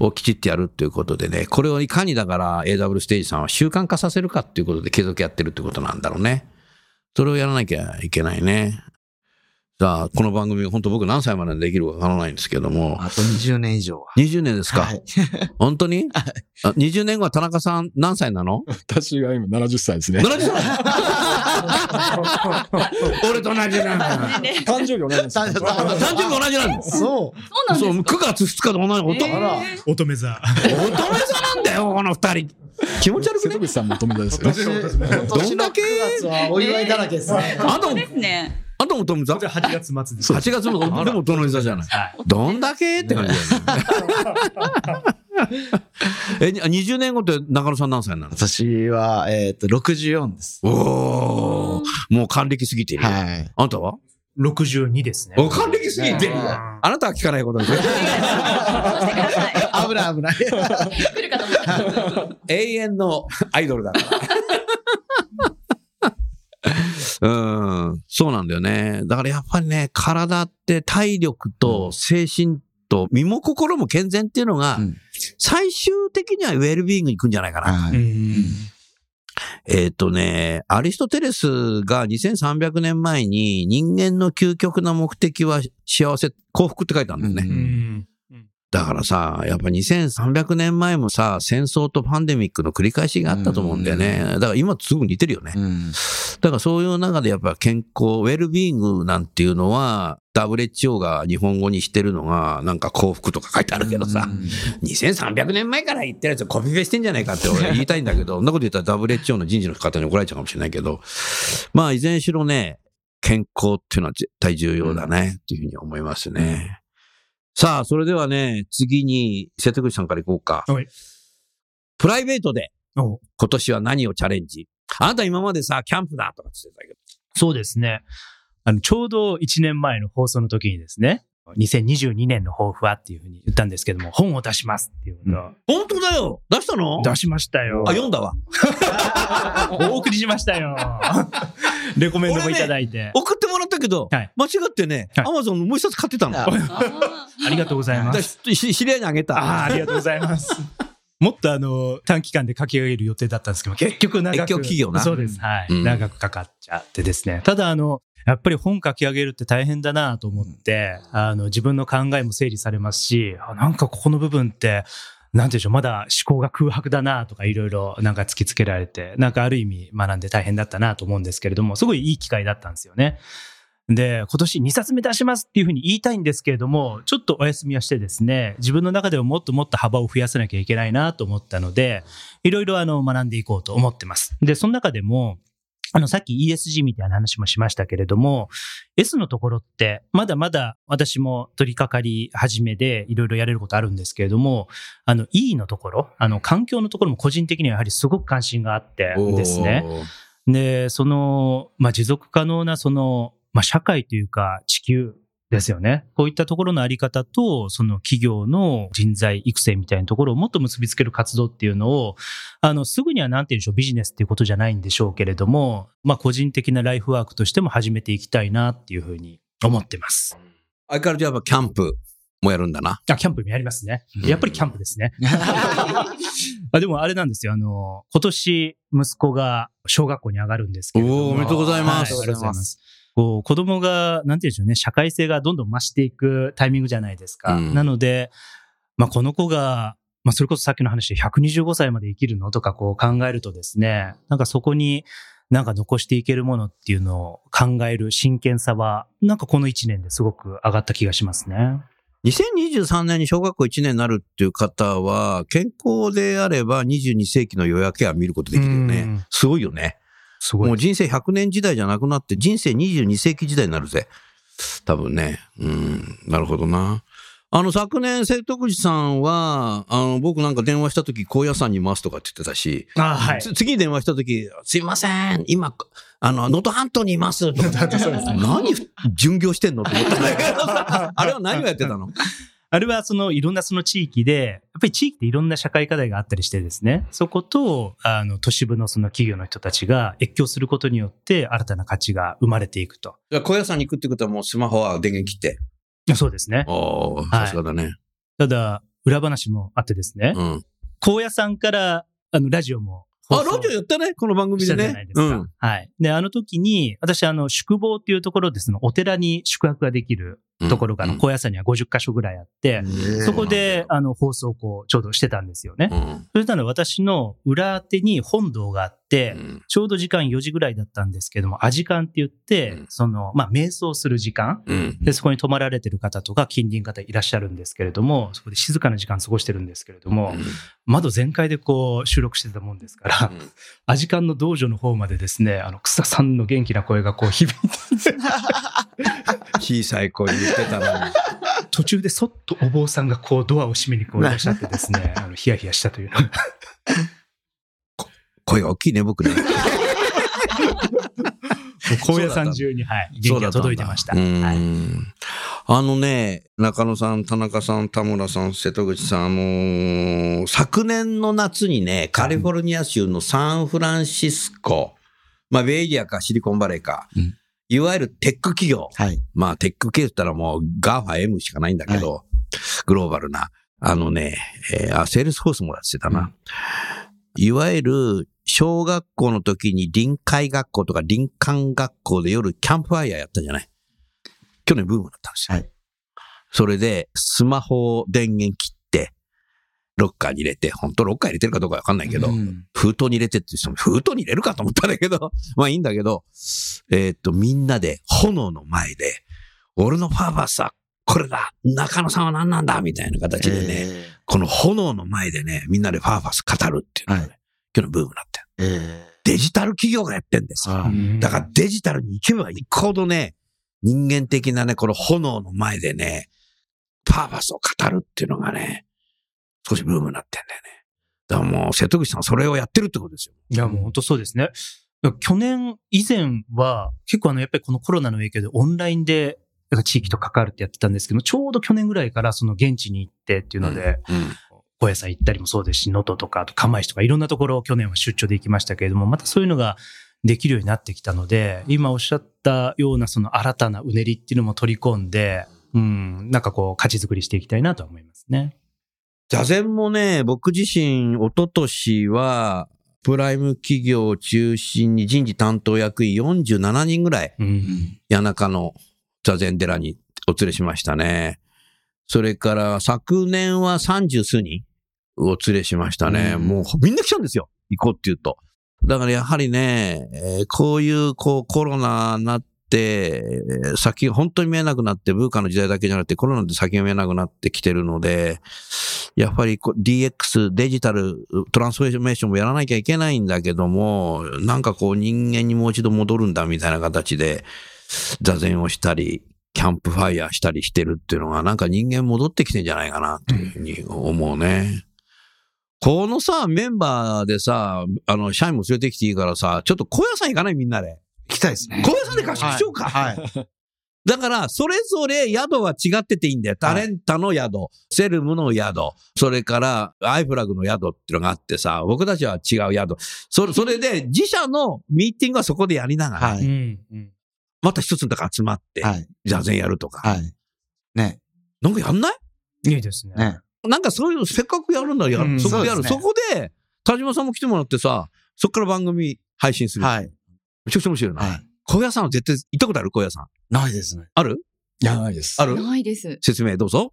をきちっとやるっていうことでね、これをいかにだから AW ステージさんは習慣化させるかっていうことで継続やってるってことなんだろうね。それをやらなきゃいけないね。さあ、この番組、本当僕何歳までできるかわからないんですけども、あと20年以上は。20年ですか、はい。本当に？[laughs] あ ?20 年後は田中さん何歳なの？私が今70歳ですね。?70 歳 [laughs] 俺と同じなんだ。誕生日同じです。誕生日同じなんだ。そう。そうなんそう、ですか9月2日で同じ。乙女座。乙女座なんだよ、この二人。気持ち悪くね？瀬戸口さんも乙女座ですよ。どんだけ？9月はお祝いだらけですね。あんたも、ですね。あんたも乙女座？じゃあ8月末です。?8 月の、でも乙女座じゃない？はい。どんだけ？って感じだよね。[laughs] え、に20年後って中野さん何歳なの？私は、えっと、64です。おー、もう還暦過ぎてるよ。はい。あんたは？62ですね。お、還暦過ぎてあなたは聞かないことですよ。[laughs] ない危ない。来るかと思った。永遠のアイドルだから。[laughs] うん、そうなんだよね。だからやっぱりね、体って体力と精神と身も心も健全っていうのが、うん最終的にはウェルビーイングに行くんじゃないかな。はいうんえっ、とね、アリストテレスが2300年前に人間の究極な目的は幸せ、幸福って書いてあるんだよね。だからさ、やっぱ2300年前もさ、戦争とパンデミックの繰り返しがあったと思うんだよね。だから今すぐ似てるよね。うんだからそういう中でやっぱ健康、ウェルビーイングなんていうのは、WHO が日本語にしてるのが、なんか幸福とか書いてあるけどさ、2300年前から言ってるやつコピペしてんじゃないかって俺言いたいんだけど、そんなこと言ったら WHO の人事の方に怒られちゃうかもしれないけど、まあいずれにしろね、健康っていうのは絶対重要だね、っていうふうに思いますね。さあ、それではね、次に瀬戸口さんからいこうか。はいプライベートでお今年は何をチャレンジ？あなた今までさ、キャンプだとかって言ってたけど。そうですね。あの、ちょうど1年前の放送の時にですね、2022年の抱負はっていうふうに言ったんですけども、本を出しますっていうことを本当だよ出したの？出しましたよ。あ、読んだわ。[laughs] お送りしましたよ。[laughs] レコメンドもいただいて。送ってもらったけど、はい間違ってね、はいアマゾンのもう一つ買ってたの。あ [laughs] ありがとうございます。知り合いにあげた。ああ、ありがとうございます。もっとあの、短期間で書き上げる予定だったんですけど、結局長く。結局企業なそうです。はい。うん長くかかっちゃってですね。ただあの、やっぱり本書き上げるって大変だなと思って、あの、自分の考えも整理されますし、あなんかここの部分って、なんでしょう、まだ思考が空白だなとかいろいろなんか突きつけられて、なんかある意味学んで大変だったなと思うんですけれども、すごいいい機会だったんですよね。で、今年2冊目出しますっていうふうに言いたいんですけれども、ちょっとお休みをしてですね、自分の中ではもっともっと幅を増やさなきゃいけないなと思ったので、いろいろあの学んでいこうと思ってます。で、その中でも、あの、さっき ESG みたいな話もしましたけれども、S のところって、まだまだ私も取り掛かり始めでいろいろやれることあるんですけれども、あの E のところ、あの環境のところも個人的にはやはりすごく関心があってですね。で、その、まあ、持続可能なその、まあ、社会というか地球ですよね。こういったところのあり方と、その企業の人材育成みたいなところをもっと結びつける活動っていうのを、あの、すぐにはなんて言うんでしょう、ビジネスっていうことじゃないんでしょうけれども、まあ、個人的なライフワークとしても始めていきたいなっていうふうに思ってます。相変わらずやっぱキャンプもやるんだな。あ、キャンプもやりますね。やっぱりキャンプですね。[laughs] あでもあれなんですよ。あの、今年息子が小学校に上がるんですけれども。おーおめでとうございますはありがとうございます。こう、子供が、なんて言うんでしょうね、社会性がどんどん増していくタイミングじゃないですか。うんなので、まあ、この子が、まあ、それこそさっきの話で125歳まで生きるのとかこう考えるとですね、なんかそこになんか残していけるものっていうのを考える真剣さは、なんかこの1年ですごく上がった気がしますね。2023年に小学校1年になるっていう方は、健康であれば22世紀の夜明けは見ることできるようねん。すごいよね。すごいもう人生100年時代じゃなくなって、人生22世紀時代になるぜ。多分ね。うん、なるほどな。あの、昨年、瀬戸口さんは、あの、僕なんか電話した時、高野山にいますとかって言ってたし、あはい。つ次に電話した時、すいません、今、あの、能登半島にいます。[laughs] とか何、巡業してんのと思ったんだけどさ、あれは何をやってたの？あれはそのいろんなその地域で、やっぱり地域っていろんな社会課題があったりしてですね、そこと、あの、都市部のその企業の人たちが越境することによって新たな価値が生まれていくと。じゃあ高野山に行くってことはもうスマホは電源切って。そうですね。おー、さすがだね。ただ、裏話もあってですね、うん。高野山から、あの、ラジオもあ、ラジオやったねこの番組でね。じゃないですか。うん。はい。で、あの時に、私、あの、宿坊っていうところで、その、お寺に宿泊ができるところが、高野山には50カ所ぐらいあって、そこで、あの、放送をこう、ちょうどしてたんですよね。うん。そしたら私の裏手に本堂があって、うんちょうど時間4時ぐらいだったんですけども、アジカンって言って、うんその、まあ、瞑想する時間。うん。で、そこに泊まられてる方とか近隣方いらっしゃるんですけれども、そこで静かな時間過ごしてるんですけれども、窓全開でこう収録してたもんですから、うんアジカンの道場の方までですね、あの、草さんの元気な声がこう響いて、[laughs] 小さい声言ってたのに。途中でそっとお坊さんがこうドアを閉めにこういらっしゃってですね、あの、ヒヤヒヤしたというのが。声が大きいね、僕ね。[laughs] 高野山中に、はい、元気が届いてました。はいうんあのね、中野さん、田中さん、田村さん、瀬戸口さん、あのー昨年の夏にね、カリフォルニア州のサンフランシスコ、まあ、ベイエリアかシリコンバレーか、うんいわゆるテック企業。はい。まあ、テック系って言ったらもう GAFA-M しかないんだけど、グローバルな。あのね、えーあ、 Salesforce もやってたな。いわゆる、小学校の時に臨海学校とか林間学校で夜キャンプファイヤーやったじゃない？去年ブームだったんですよ。はい。それで、スマホを電源切って、ロッカーに入れて、本当ロッカー入れてるかどうかわかんないけど、うん。封筒に入れてって言っても封筒に入れるかと思ったんだけど、[laughs] まあいいんだけど、えーっと、みんなで炎の前で、俺のパーパスはこれだ中野さんは何なんだみたいな形でね、えこの炎の前でね、みんなでファーファス語るっていうね、はい今日のブームになってるーえデジタル企業がやってんですだからデジタルに行けば行くほどね、人間的なね、この炎の前でね、パーパスを語るっていうのがね、少しブームになってんだよね。だからもう、瀬戸口さんそれをやってるってことですよ。いや、もう本当そうですね。去年以前は、結構あの、やっぱりこのコロナの影響でオンラインでなんか地域と関わるってやってたんですけど、ちょうど去年ぐらいからその現地に行ってっていうので、うん高野山行ったりもそうですし、能登とか、あと釜石とかいろんなところを去年は出張で行きましたけれども、またそういうのができるようになってきたので、今おっしゃったようなその新たなうねりっていうのも取り込んで、うん、なんかこう、価値作りしていきたいなとは思いますね。座禅もね、僕自身、一昨年は、プライム企業を中心に人事担当役員47人ぐらい、うん。谷中の座禅寺にお連れしましたね。それから昨年は三十数人お連れしましたね。うんもうみんな来ちゃうんですよ。行こうって言うと。だからやはりね、えーこういうこうコロナになって、えー先が本当に見えなくなって、ブーカの時代だけじゃなくてコロナで先が見えなくなってきてるので、やっぱり DX、デジタルトランスフォーメーションもやらなきゃいけないんだけども、なんかこう人間にもう一度戻るんだみたいな形で、座禅をしたり、キャンプファイヤーしたりしてるっていうのが、なんか人間戻ってきてんじゃないかな、というふうに思うね。このさ、メンバーでさ、あの、社員も連れてきていいからさ、ちょっと高野山行かない？みんなで。行きたいですね。高野山で合宿しようか。はい。はいだから、それぞれ宿は違ってていいんだよ。タレンタの宿、セルムの宿、それからアイフラグの宿っていうのがあってさ、僕たちは違う宿。それ、それで自社のミーティングはそこでやりながら、はい。また一つのとこ集まって、はい。座禅やるとか。はい。ね。なんかやんない？いいですね。ね。なんかそういうのせっかくやるんだらやる。うんそこでやる。そねこで、田島さんも来てもらってさ、そこから番組配信する。はい。めちゃくちゃ面白いな。はい。小屋さんは絶対行ったことある？小屋さん。ないですね。ある？いや、ないです。ある？ないです。説明どうぞ。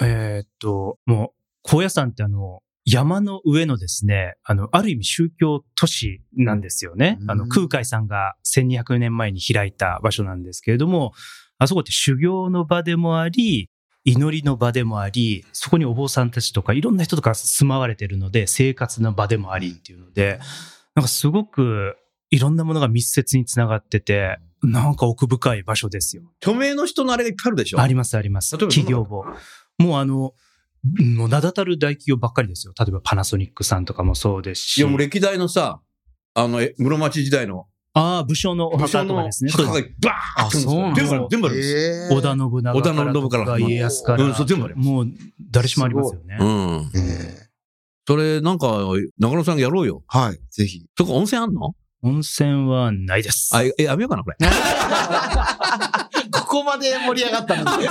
えーっと、もう、高野山ってあの、山の上のですね、あの、ある意味宗教都市なんですよね。うんあの、空海さんが1200年前に開いた場所なんですけれども、あそこって修行の場でもあり、祈りの場でもあり、そこにお坊さんたちとかいろんな人とか住まわれてるので、生活の場でもありっていうので、なんかすごくいろんなものが密接につながってて、なんか奥深い場所ですよ。著名の人のあれがいっぱいあるでしょ？ありますあります。企業簿。もうあの、うんもう名だたる大企業ばっかりですよ。例えばパナソニックさんとかもそうですし。いや、もう歴代のさ、あの、え室町時代の、ああ、武将のお墓とかですね。墓がそうバーッとあそうなんです全部ある、全部あるんです。えー織田信長から織田信長から家康から。うんそう全部ありますもう誰しもありますよね。うん。えそれ、なんか、中野さんやろうよ。ーはい。ぜひ。そこ温泉あんの？温泉はないです。あ、え、やめようかな、これ。[laughs] ここまで盛り上がったので。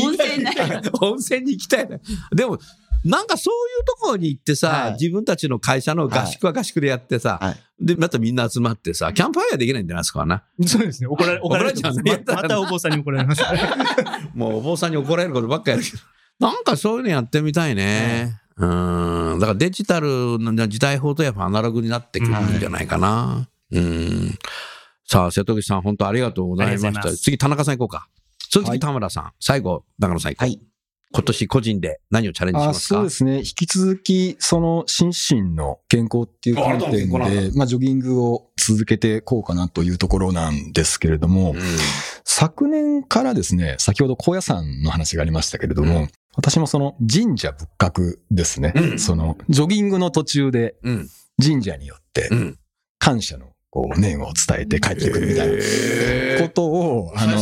温泉ない。温泉に行きたいね。でも、なんかそういうところに行ってさ、はい自分たちの会社の合宿は合宿でやってさ、はいで、またみんな集まってさ、キャンプファイヤーできないんじゃないですかな。そうですね。怒られ、怒られち [laughs] ゃう怒られちゃうままたお坊さんに怒られます。[laughs] もうお坊さんに怒られることばっかりやるけど。なんかそういうのやってみたいね。うん。だからデジタルの時代法とやっぱアナログになってくるんじゃないかな。うん。さあ、瀬戸口さん、本当ありがとうございました。次、田中さん行こうか。その次、はい田村さん。最後、長野さん行こう。はい。今年個人で何をチャレンジしあますか？そうですね。引き続き、その心身の健康っていう観点で、まあ、ジョギングを続けていこうかなというところなんですけれども、うん昨年からですね、先ほど高野山の話がありましたけれども、うん私もその神社仏閣ですね、うんそのジョギングの途中でうん。神社によってうん。感謝のこう念を伝えて帰ってくるみたいなことを、あの、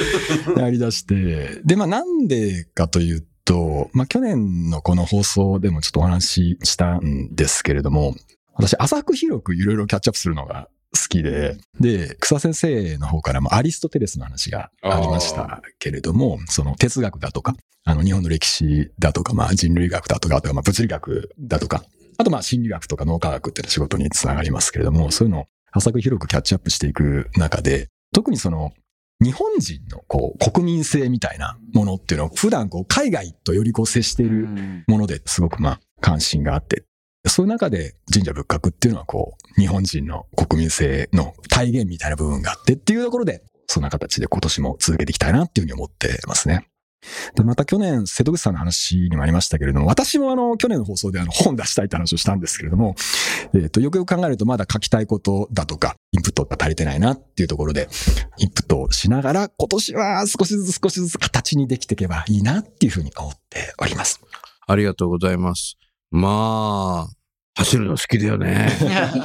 [laughs] やり出して、で、まあなんでかというと、まあ去年のこの放送でもちょっとお話ししたんですけれども、私浅く広くいろいろキャッチアップするのが好きで、で、草先生の方からもアリストテレスの話がありましたけれども、その哲学だとか、あの日本の歴史だとか、まあ人類学だとか、あとはまあ物理学だとか、あとまあ心理学とか脳科学っていうのは仕事につながりますけれども、そういうのを浅く広くキャッチアップしていく中で、特にその日本人のこう国民性みたいなものっていうのを普段こう海外とよりこう接しているものですごくまあ関心があって、そういう中で神社仏閣っていうのはこう日本人の国民性の体現みたいな部分があってっていうところで、そんな形で今年も続けていきたいなっていうふうに思ってますね。で、また去年、瀬戸口さんの話にもありましたけれども、私もあの、去年の放送であの、本出したいって話をしたんですけれども、えっ、と、よくよく考えるとまだ書きたいことだとか、インプットが足りてないなっていうところで、インプットをしながら、今年は少しずつ少しずつ形にできていけばいいなっていうふうに思っております。ありがとうございます。まあ、走るの好きだよね。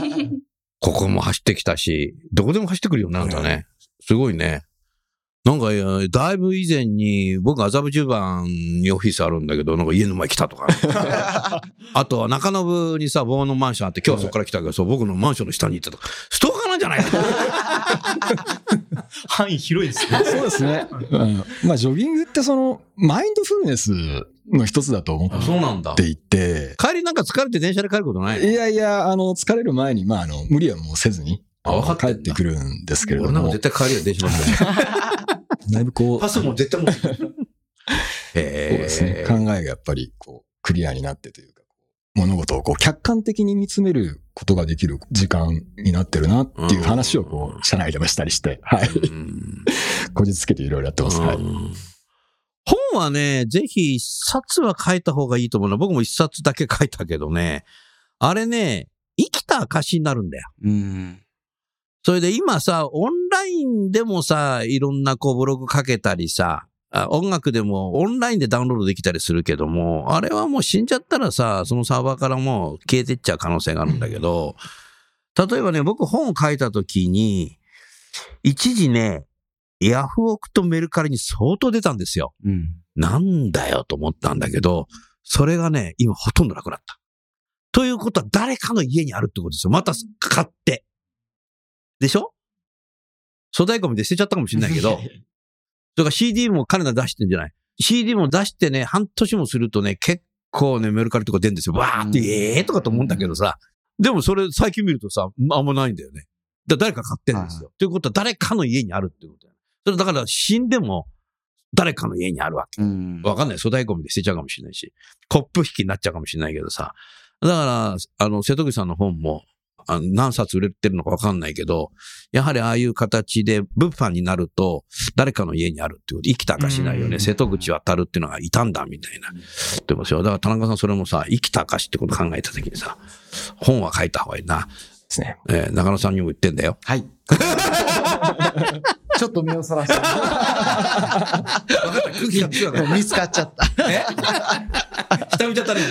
[laughs] ここも走ってきたし、どこでも走ってくるよね、あんたね。すごいね。なんか、いやだいぶ以前に、僕麻布十番にオフィスあるんだけど、なんか家の前来たとか。[laughs] あとは中延にさ、棒のマンションあって、今日はそこから来たけど、そう、僕のマンションの下に行ったとか、ストーカーなんじゃないか [laughs] 範囲広いですね。[laughs] そうですね。うん、まあ、ジョギングってその、マインドフルネスの一つだと思あそうなんだっ。ていて、帰りなんか疲れて電車で帰ることないいやいや、あの、疲れる前に、まあ、あの、無理はもうせずに、あ分かっ帰ってくるんですけれど俺なんかも、絶対帰りは電車乗ってない。だいぶこう、パスも絶対持ってる。へそうですねえ。考えがやっぱり、こう、クリアになってというか、物事をこう、客観的に見つめることができる時間になってるなっていう話をこう社内でもしたりして、はい。うんこじつけていろいろやってます。はい。うん本はね、ぜひ一冊は書いた方がいいと思うの。僕も一冊だけ書いたけどね、あれね、生きた証になるんだよ。うん。それで今さ、オンラインでもさ、いろんなこうブログ書けたりさ、あ音楽でもオンラインでダウンロードできたりするけども、あれはもう死んじゃったらさ、そのサーバーからもう消えてっちゃう可能性があるんだけど、例えばね、僕本を書いた時に、一時ね、ヤフオクとメルカリに相当出たんですよ。うん。なんだよと思ったんだけど、それがね、今ほとんどなくなった。ということは誰かの家にあるってことですよ。また買って。でしょ？粗大ゴミで捨てちゃったかもしれないけど、それから CD も彼ら出してんじゃない ?CD も出してね、半年もするとね、結構ね、メルカリとか出るんですよ。わーって、うんええーとかと思うんだけどさ。でもそれ最近見るとさ、あんまないんだよね。だ誰か買ってんですよ。ということは誰かの家にあるってことだよ。それだから死んでも誰かの家にあるわけ。うん。わかんない。粗大ゴミで捨てちゃうかもしれないし、コップ引きになっちゃうかもしれないけどさ。だから、あの、瀬戸口さんの本も、あの何冊売れてるのかわかんないけど、やはりああいう形で物販になると、誰かの家にあるっていうこと、生きた証ないよね。うん瀬戸口渡るっていうのがいたんだ、みたいな。でもさ、だから田中さんそれもさ、生きた証ってこと考えたときにさ、本は書いた方がいいな。ですね。えー中野さんにも言ってんだよ。はい。[laughs] ちょっと目をそらした。見つかっちゃった。た。え？[laughs] 下見ちゃったね。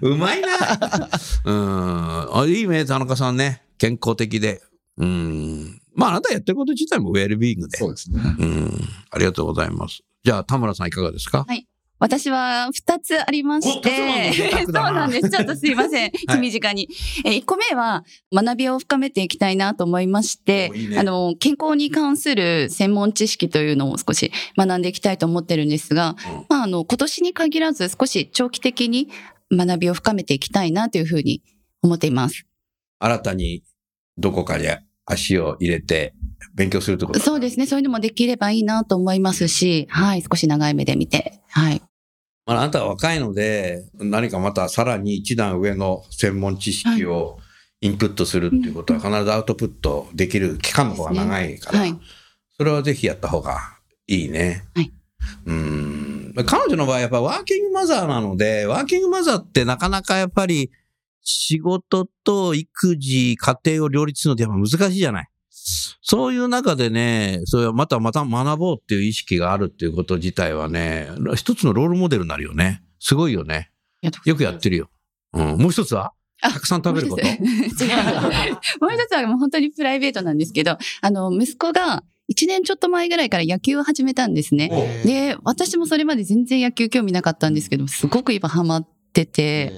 うまいな。うん。あいいね、田中さんね。健康的で。うん。まあ、あなたやってること自体もウェルビーイングで。そうですね。うん。ありがとうございます。じゃあ、田村さんいかがですか？私は二つありまして、そうななんです。ちょっとすいません。[laughs] 手短に。えー一個目は、学びを深めていきたいなと思いましておいいね、あの、健康に関する専門知識というのを少し学んでいきたいと思ってるんですが、うんまあ、あの、今年に限らず少し長期的に学びを深めていきたいなというふうに思っています。新たにどこかに足を入れて勉強するってことそうですね。そういうのもできればいいなと思いますし、はい。少し長い目で見て、はい。まあ、あなたは若いので、何かまたさらに一段上の専門知識をインプットするっていうことは必ずアウトプットできる期間の方が長いから、はい。それはぜひやった方がいいね。はいうん。彼女の場合やっぱワーキングマザーなので、ワーキングマザーってなかなかやっぱり仕事と育児、家庭を両立するのってやっぱ難しいじゃない。そういう中でね、それはまたまた学ぼうっていう意識があるっていうこと自体はね、一つのロールモデルになるよね。すごいよね。よくやってるよ。うん。もう一つは？あたくさん食べること？もう一つ違う。[laughs] もう一つはもう本当にプライベートなんですけど、あの、息子が1年ちょっと前ぐらいから野球を始めたんですね。で、私もそれまで全然野球興味なかったんですけど、すごく今ハマってて、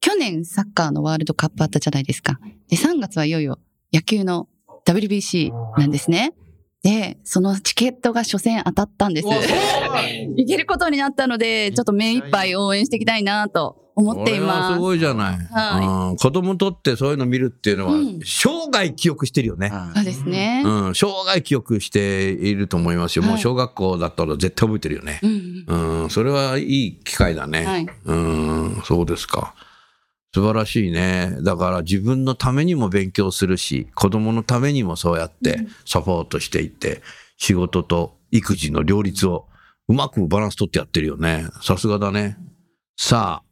去年サッカーのワールドカップあったじゃないですか。で、3月はいよいよ野球の WBC なんですね。で、そのチケットが初戦当たったんです。[laughs] 行けることになったので、ちょっと目いっぱい応援していきたいなと思っていこれはますす。ごいじゃない。はうん子供にとってそういうの見るっていうのは、うん生涯記憶してるよね。そうですね。うん、生涯記憶していると思いますよ。もうはい小学校だったら絶対覚えてるよね。うん。うん、それはいい機会だね。はい。うん、そうですか。素晴らしいね。だから自分のためにも勉強するし、子供のためにもそうやってサポートしていって、仕事と育児の両立をうまくバランス取ってやってるよね。さすがだね。さあ、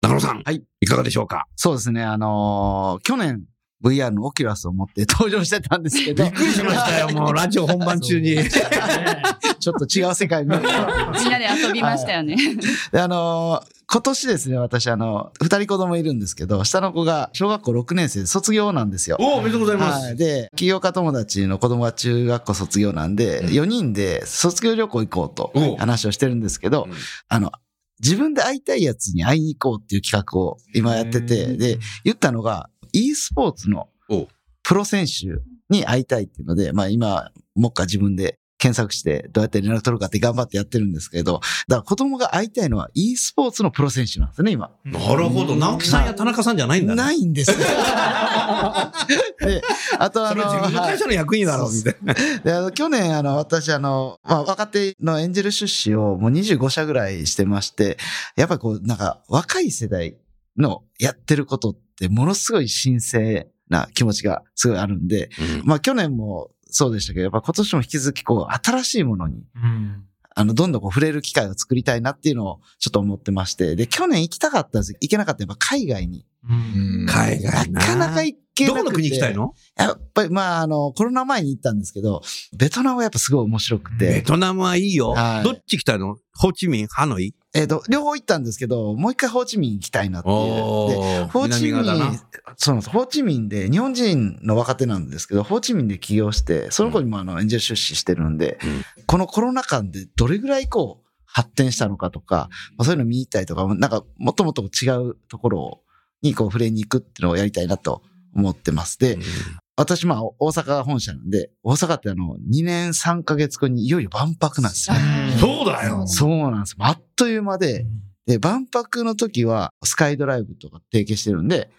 中野さん。はい。いかがでしょうか？そうですね。あのー去年 VR のオキュラスを持って登場してたんですけど。びっくりしましたよ、[laughs] もうラジオ本番中に。ちょっと違う世界見る。みんなで遊びましたよね。であのー今年ですね、私、あの、二人子供いるんですけど、下の子が小学校6年生で卒業なんですよ。おおめでとうございます。はい。で、起業家友達の子供が中学校卒業なんで、4人で卒業旅行行こうとお話をしてるんですけどうん、あの、自分で会いたいやつに会いに行こうっていう企画を今やってて、で、言ったのが、e スポーツのおプロ選手に会いたいっていうので、まあ今、もっか自分で検索してどうやって連絡取るかって頑張ってやってるんですけど、だから子供が会いたいのは e スポーツのプロ選手なんですね、今。なるほど。直樹さんや田中さんじゃないんだね。ないんですよ。[laughs] で、あとあの、それは自分の会社の役員だろう、みたいな。で、あの、去年、あの、私、あの、まあ、若手のエンジェル出資をもう25社ぐらいしてまして、やっぱりこう、なんか、若い世代のやってることって、ものすごい神聖な気持ちがすごいあるんで、まあ、去年もそうでしたけど、やっぱ今年も引き続き、こう、新しいものに、うん。あの、どんどんこう触れる機会を作りたいなっていうのをちょっと思ってまして、で、去年行きたかったんです行けなかったやっぱ海外に。うん海外な。かなか行けなくて。どこの国行きたいの？やっぱり、まあ、あの、コロナ前に行ったんですけど、ベトナムはやっぱすごい面白くて。ベトナムはいいよ。はいどっち行きたいの？ホーチミン、ハノイ？えっ、と、両方行ったんですけど、もう一回ホーチミン行きたいなっていう。で、おホーチミンそうなんです。ホーチミンで、日本人の若手なんですけど、ホーチミンで起業して、その子にもあの、エンジェル出資してるんで、うんこのコロナ禍でどれぐらいこう、発展したのかとか、まあそういうの見たいとか、なんか、もっともっと違うところにこう、触れに行くっていうのをやりたいなと思ってます。で、私、まあ、大阪本社なんで、大阪ってあの、2年3ヶ月後にいよいよ万博なんですよね。そうだよ。そうなんです。あっという間で、で、万博の時はスカイドライブとか提携してるんで、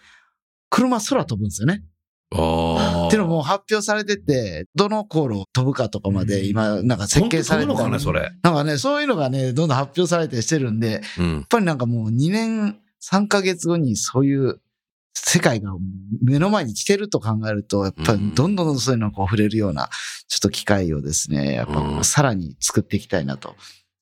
車空飛ぶんですよね。ああ。っていうのも発表されてて、どの航路を飛ぶかとかまで今、なんか設計されて本当飛ぶのかね、それ。なんかね、そういうのがね、どんどん発表されてしてるんで、やっうん。ぱりなんかもう2年3ヶ月後にそういう世界が目の前に来てると考えると、やっぱりどんどんそういうのを触れるような、ちょっと機会をですね、やっうんぱさらに作っていきたいなという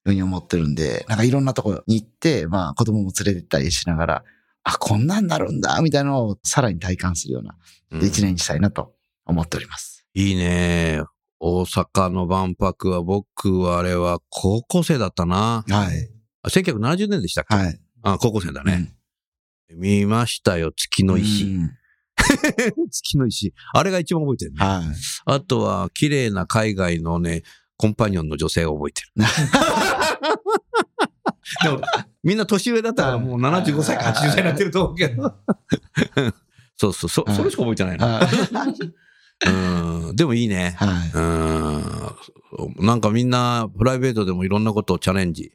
ふうに思ってるんで、なんかいろんなところに行って、まあ子供も連れてったりしながら、あ、こんなんなるんだ、みたいなのをさらに体感するようなうん一年にしたいなと思っております。いいね。大阪の万博は僕はあれは高校生だったな。はい。あ1970年でしたっけ？はい。あ、高校生だね。見ましたよ、月のう石。ん [laughs] 月の石。あれが一番覚えてるね。はい。あとは、綺麗な海外のね、コンパニオンの女性を覚えてる。[laughs] でも、みんな年上だったらもう75歳か80歳になってると思うけど。[laughs] そうそう、そ、それしか覚えてないな。はい。うん。でもいいね。はい。うん。なんかみんな、プライベートでもいろんなことをチャレンジ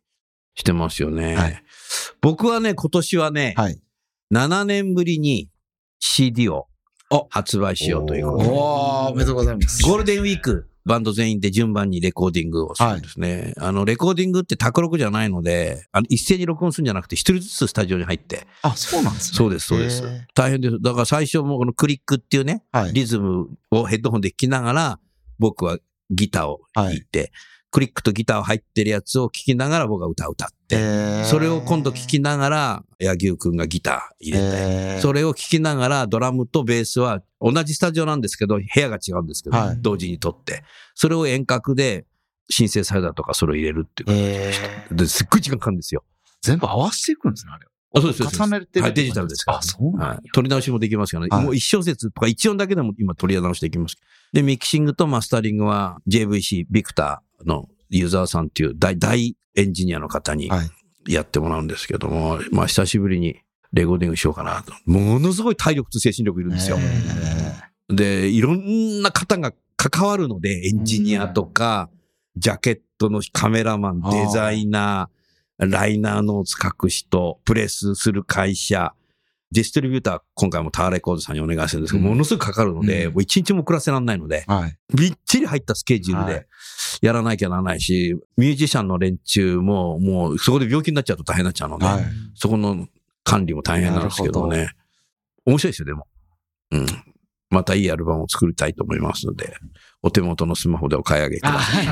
してますよね。はい僕はね、今年はね、はい。7年ぶりに CD を発売しようということで。おー、おめでとうございます。ゴールデンウィーク、バンド全員で順番にレコーディングをするんですね。あの、レコーディングって卓録じゃないので、あの一斉に録音するんじゃなくて、一人ずつスタジオに入って。あ、そうなんですね。そうです、そうです。大変です。だから最初もこのクリックっていうね、はい。リズムをヘッドホンで聴きながら、僕はギターを弾いて、クリックとギター入ってるやつを聴きながら僕は歌を歌って、えーそれを今度聴きながら、柳生くんがギター入れて、えーそれを聴きながらドラムとベースは同じスタジオなんですけど、部屋が違うんですけど、はい同時に撮って、それを遠隔でシンセサイザーとかそれを入れるっていう。えーですっごい時間かかるんですよ。全部合わせていくんですね、あれ。あそうです重ねてるはい、デジタルですから。あ、そうなんやはい。取り直しもできますからね。はいもう一小節とか一音だけでも今取り直していきます。で、ミキシングとマスタリングは JVC ビクターのユーザーさんっていう大、大エンジニアの方にはい。やってもらうんですけども、まあ久しぶりにレコーディングしようかなと。ものすごい体力と精神力いるんですよ。えで、いろんな方が関わるので、エンジニアとか、ジャケットのカメラマン、デザイナー、ライナーノーツ書く人、プレスする会社、ディストリビューター、今回もタワーレコードさんにお願いするんですけど、うん。ものすごくかかるので、うん。もう一日も遅らせられないので、ーはい。びっちり入ったスケジュールはでいやらなきゃならないし、ミュージシャンの連中ももうそこで病気になっちゃうと大変になっちゃうので、はい。そこの管理も大変なんですけどなね。面白いですよ、でも。うん。またいいアルバムを作りたいと思いますので、お手元のスマホでお買い上げください。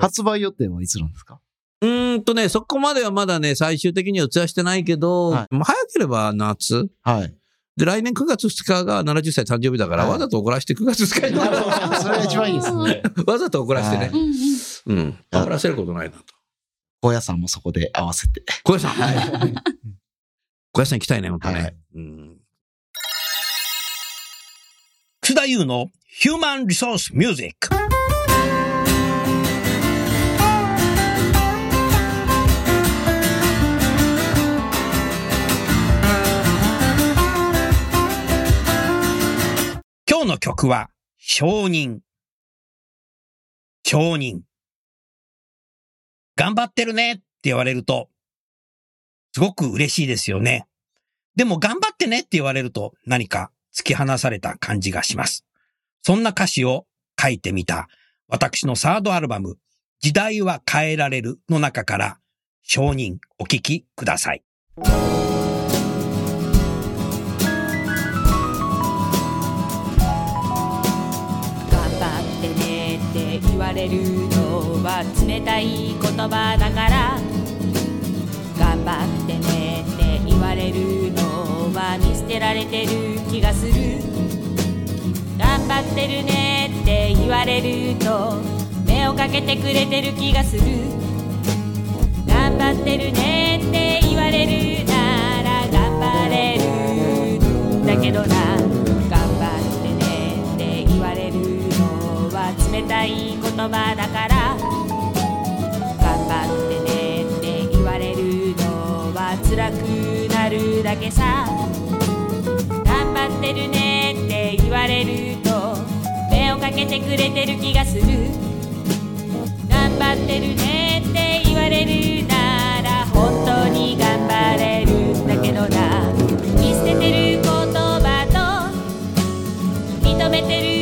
発売予定はいつなんですか？うーんとね、そこまではまだね、最終的には打ち出してないけど、はい早ければ夏。はい。で、来年9月2日が70歳誕生日だから、はいわざと怒らせて9月2日に。それが一番いいですね。[laughs] わざと怒らせてねは。うんうんうん。怒らせることないなと。高野山もそこで合わせて。小屋さん。[laughs] 小屋さん行きたいね、本当ね。はいうん。楠田優のヒューマンリソースミュージック。日の曲は、承認。承認。頑張ってるねって言われると、すごく嬉しいですよね。でも頑張ってねって言われると何か突き放された感じがします。そんな歌詞を書いてみた私のサードアルバム、時代は変えられるの中から、承認お聞きください。れるのは冷たい言葉だから。頑張ってねって言われるのは見捨てられてる気がする。頑張ってるねって言われると目をかけてくれてる気がする。頑張ってるねって言われるなら頑張れる。んだけどなのは冷たい言葉だから。頑張ってねって言われるのは辛くなるだけさ。頑張ってるねって言われると目をかけてくれてる気がする。頑張ってるねって言われるなら本当に頑張れるんだけどな。見捨ててる言葉と認めてる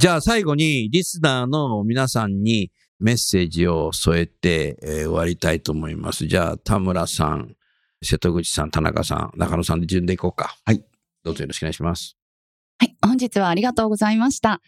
じゃあ最後にリスナーの皆さんにメッセージを添えて、えー終わりたいと思います。じゃあ田村さん、瀬戸口さん、田中さん、中野さんで順でいこうか。はい。どうぞよろしくお願いします。はい、本日はありがとうございました。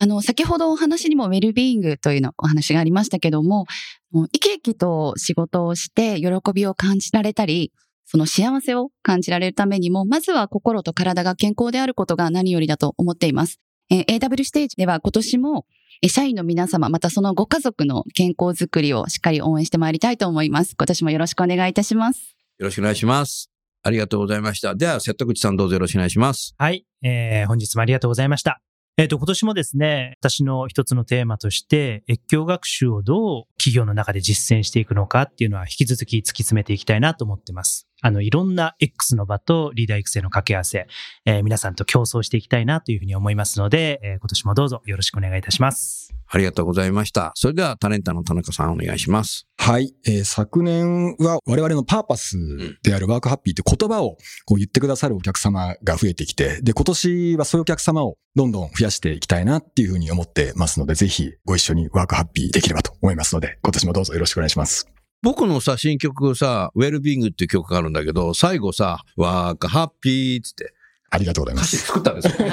あの、先ほどお話にもウェルビーイングというのお話がありましたけども、もう生き生きと仕事をして喜びを感じられたり、その幸せを感じられるためにも、まずは心と体が健康であることが何よりだと思っています。えー AW ステージでは今年も、えー社員の皆様、またそのご家族の健康づくりをしっかり応援してまいりたいと思います。今年もよろしくお願いいたします。よろしくお願いします。ありがとうございました。では、瀬戸口さんどうぞよろしくお願いします。はい、えー本日もありがとうございました。えっ、と、今年もですね、私の一つのテーマとして、越境学習をどう企業の中で実践していくのかっていうのは引き続き突き詰めていきたいなと思ってます。あの、いろんな X の場とリーダー育成の掛け合わせ、えー皆さんと競争していきたいなというふうに思いますので、えー今年もどうぞよろしくお願いいたします。ありがとうございました。それではタレンタの田中さんお願いします。はい、えー昨年は我々のパーパスであるワークハッピーという言葉をこう言ってくださるお客様が増えてきて、で、今年はそういうお客様をどんどん増やしていきたいなっていうふうに思ってますので、ぜひご一緒にワークハッピーできればと思いますので、今年もどうぞよろしくお願いします。僕のさ、新曲さ、ウェルビングっていう曲があるんだけど、最後さ、ワークハッピーっつって、ありがとうございま歌詞す。作ったんですよ。[laughs]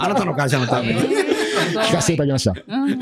あなたの会社のために。聞かせていただきました。う [laughs] ん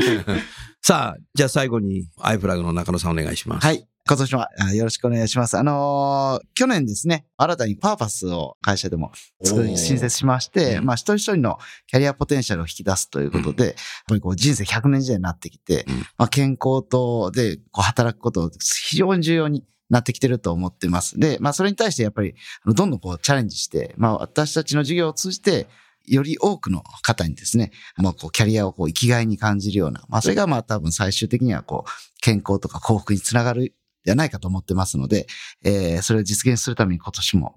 さあ、じゃあ最後に、アイフラグの中野さんお願いします。はい。今年もあよろしくお願いします。あのー去年ですね、新たにパーパスを会社でも新設しまして、まあ一人一人のキャリアポテンシャルを引き出すということで、やっぱりこう人生100年時代になってきて、うんまあ健康とでこう働くこと非常に重要になってきてると思ってます。で、まあそれに対してやっぱりどんどんこうチャレンジして、まあ私たちの事業を通じて、より多くの方にですね、まあこうキャリアをこう生きがいに感じるような、まあそれがまあ多分最終的にはこう健康とか幸福につながるではないかと思ってますので、えーそれを実現するために今年も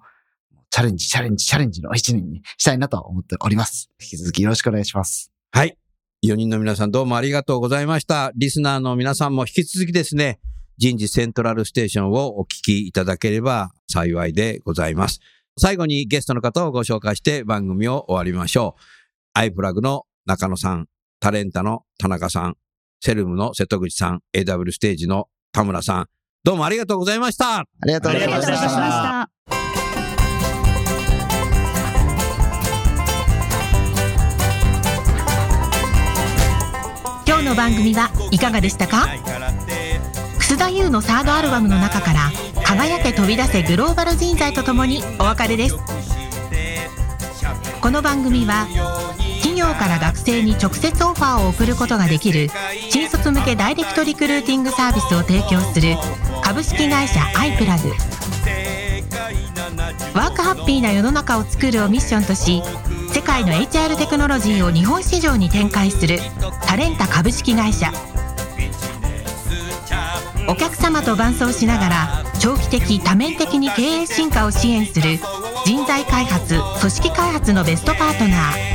チャレンジ、チャレンジ、チャレンジの一年にしたいなと思っております。引き続きよろしくお願いします。はい。4人の皆さんどうもありがとうございました。リスナーの皆さんも引き続きですね、人事セントラルステーションをお聞きいただければ幸いでございます。最後にゲストの方をご紹介して番組を終わりましょう。アイプラグの中野さん、タレンタの田中さん、セルムの瀬戸口さん、AW ステージの田村さん、どうもありがとうございました。ありがとうございました。今日の番組はいかがでしたか？楠田優のサードアルバムの中から「輝け飛び出せグローバル人材」とともにお別れですこの番組は企業から学生に直接オファーを送ることができる新卒向けダイレクトリクルーティングサービスを提供する株式会社アイプラグワークハッピーな世の中を作るをミッションとし世界の HR テクノロジーを日本市場に展開するタレンタ株式会社。お客様と伴走しながら長期的多面的に経営進化を支援する人材開発組織開発のベストパートナー。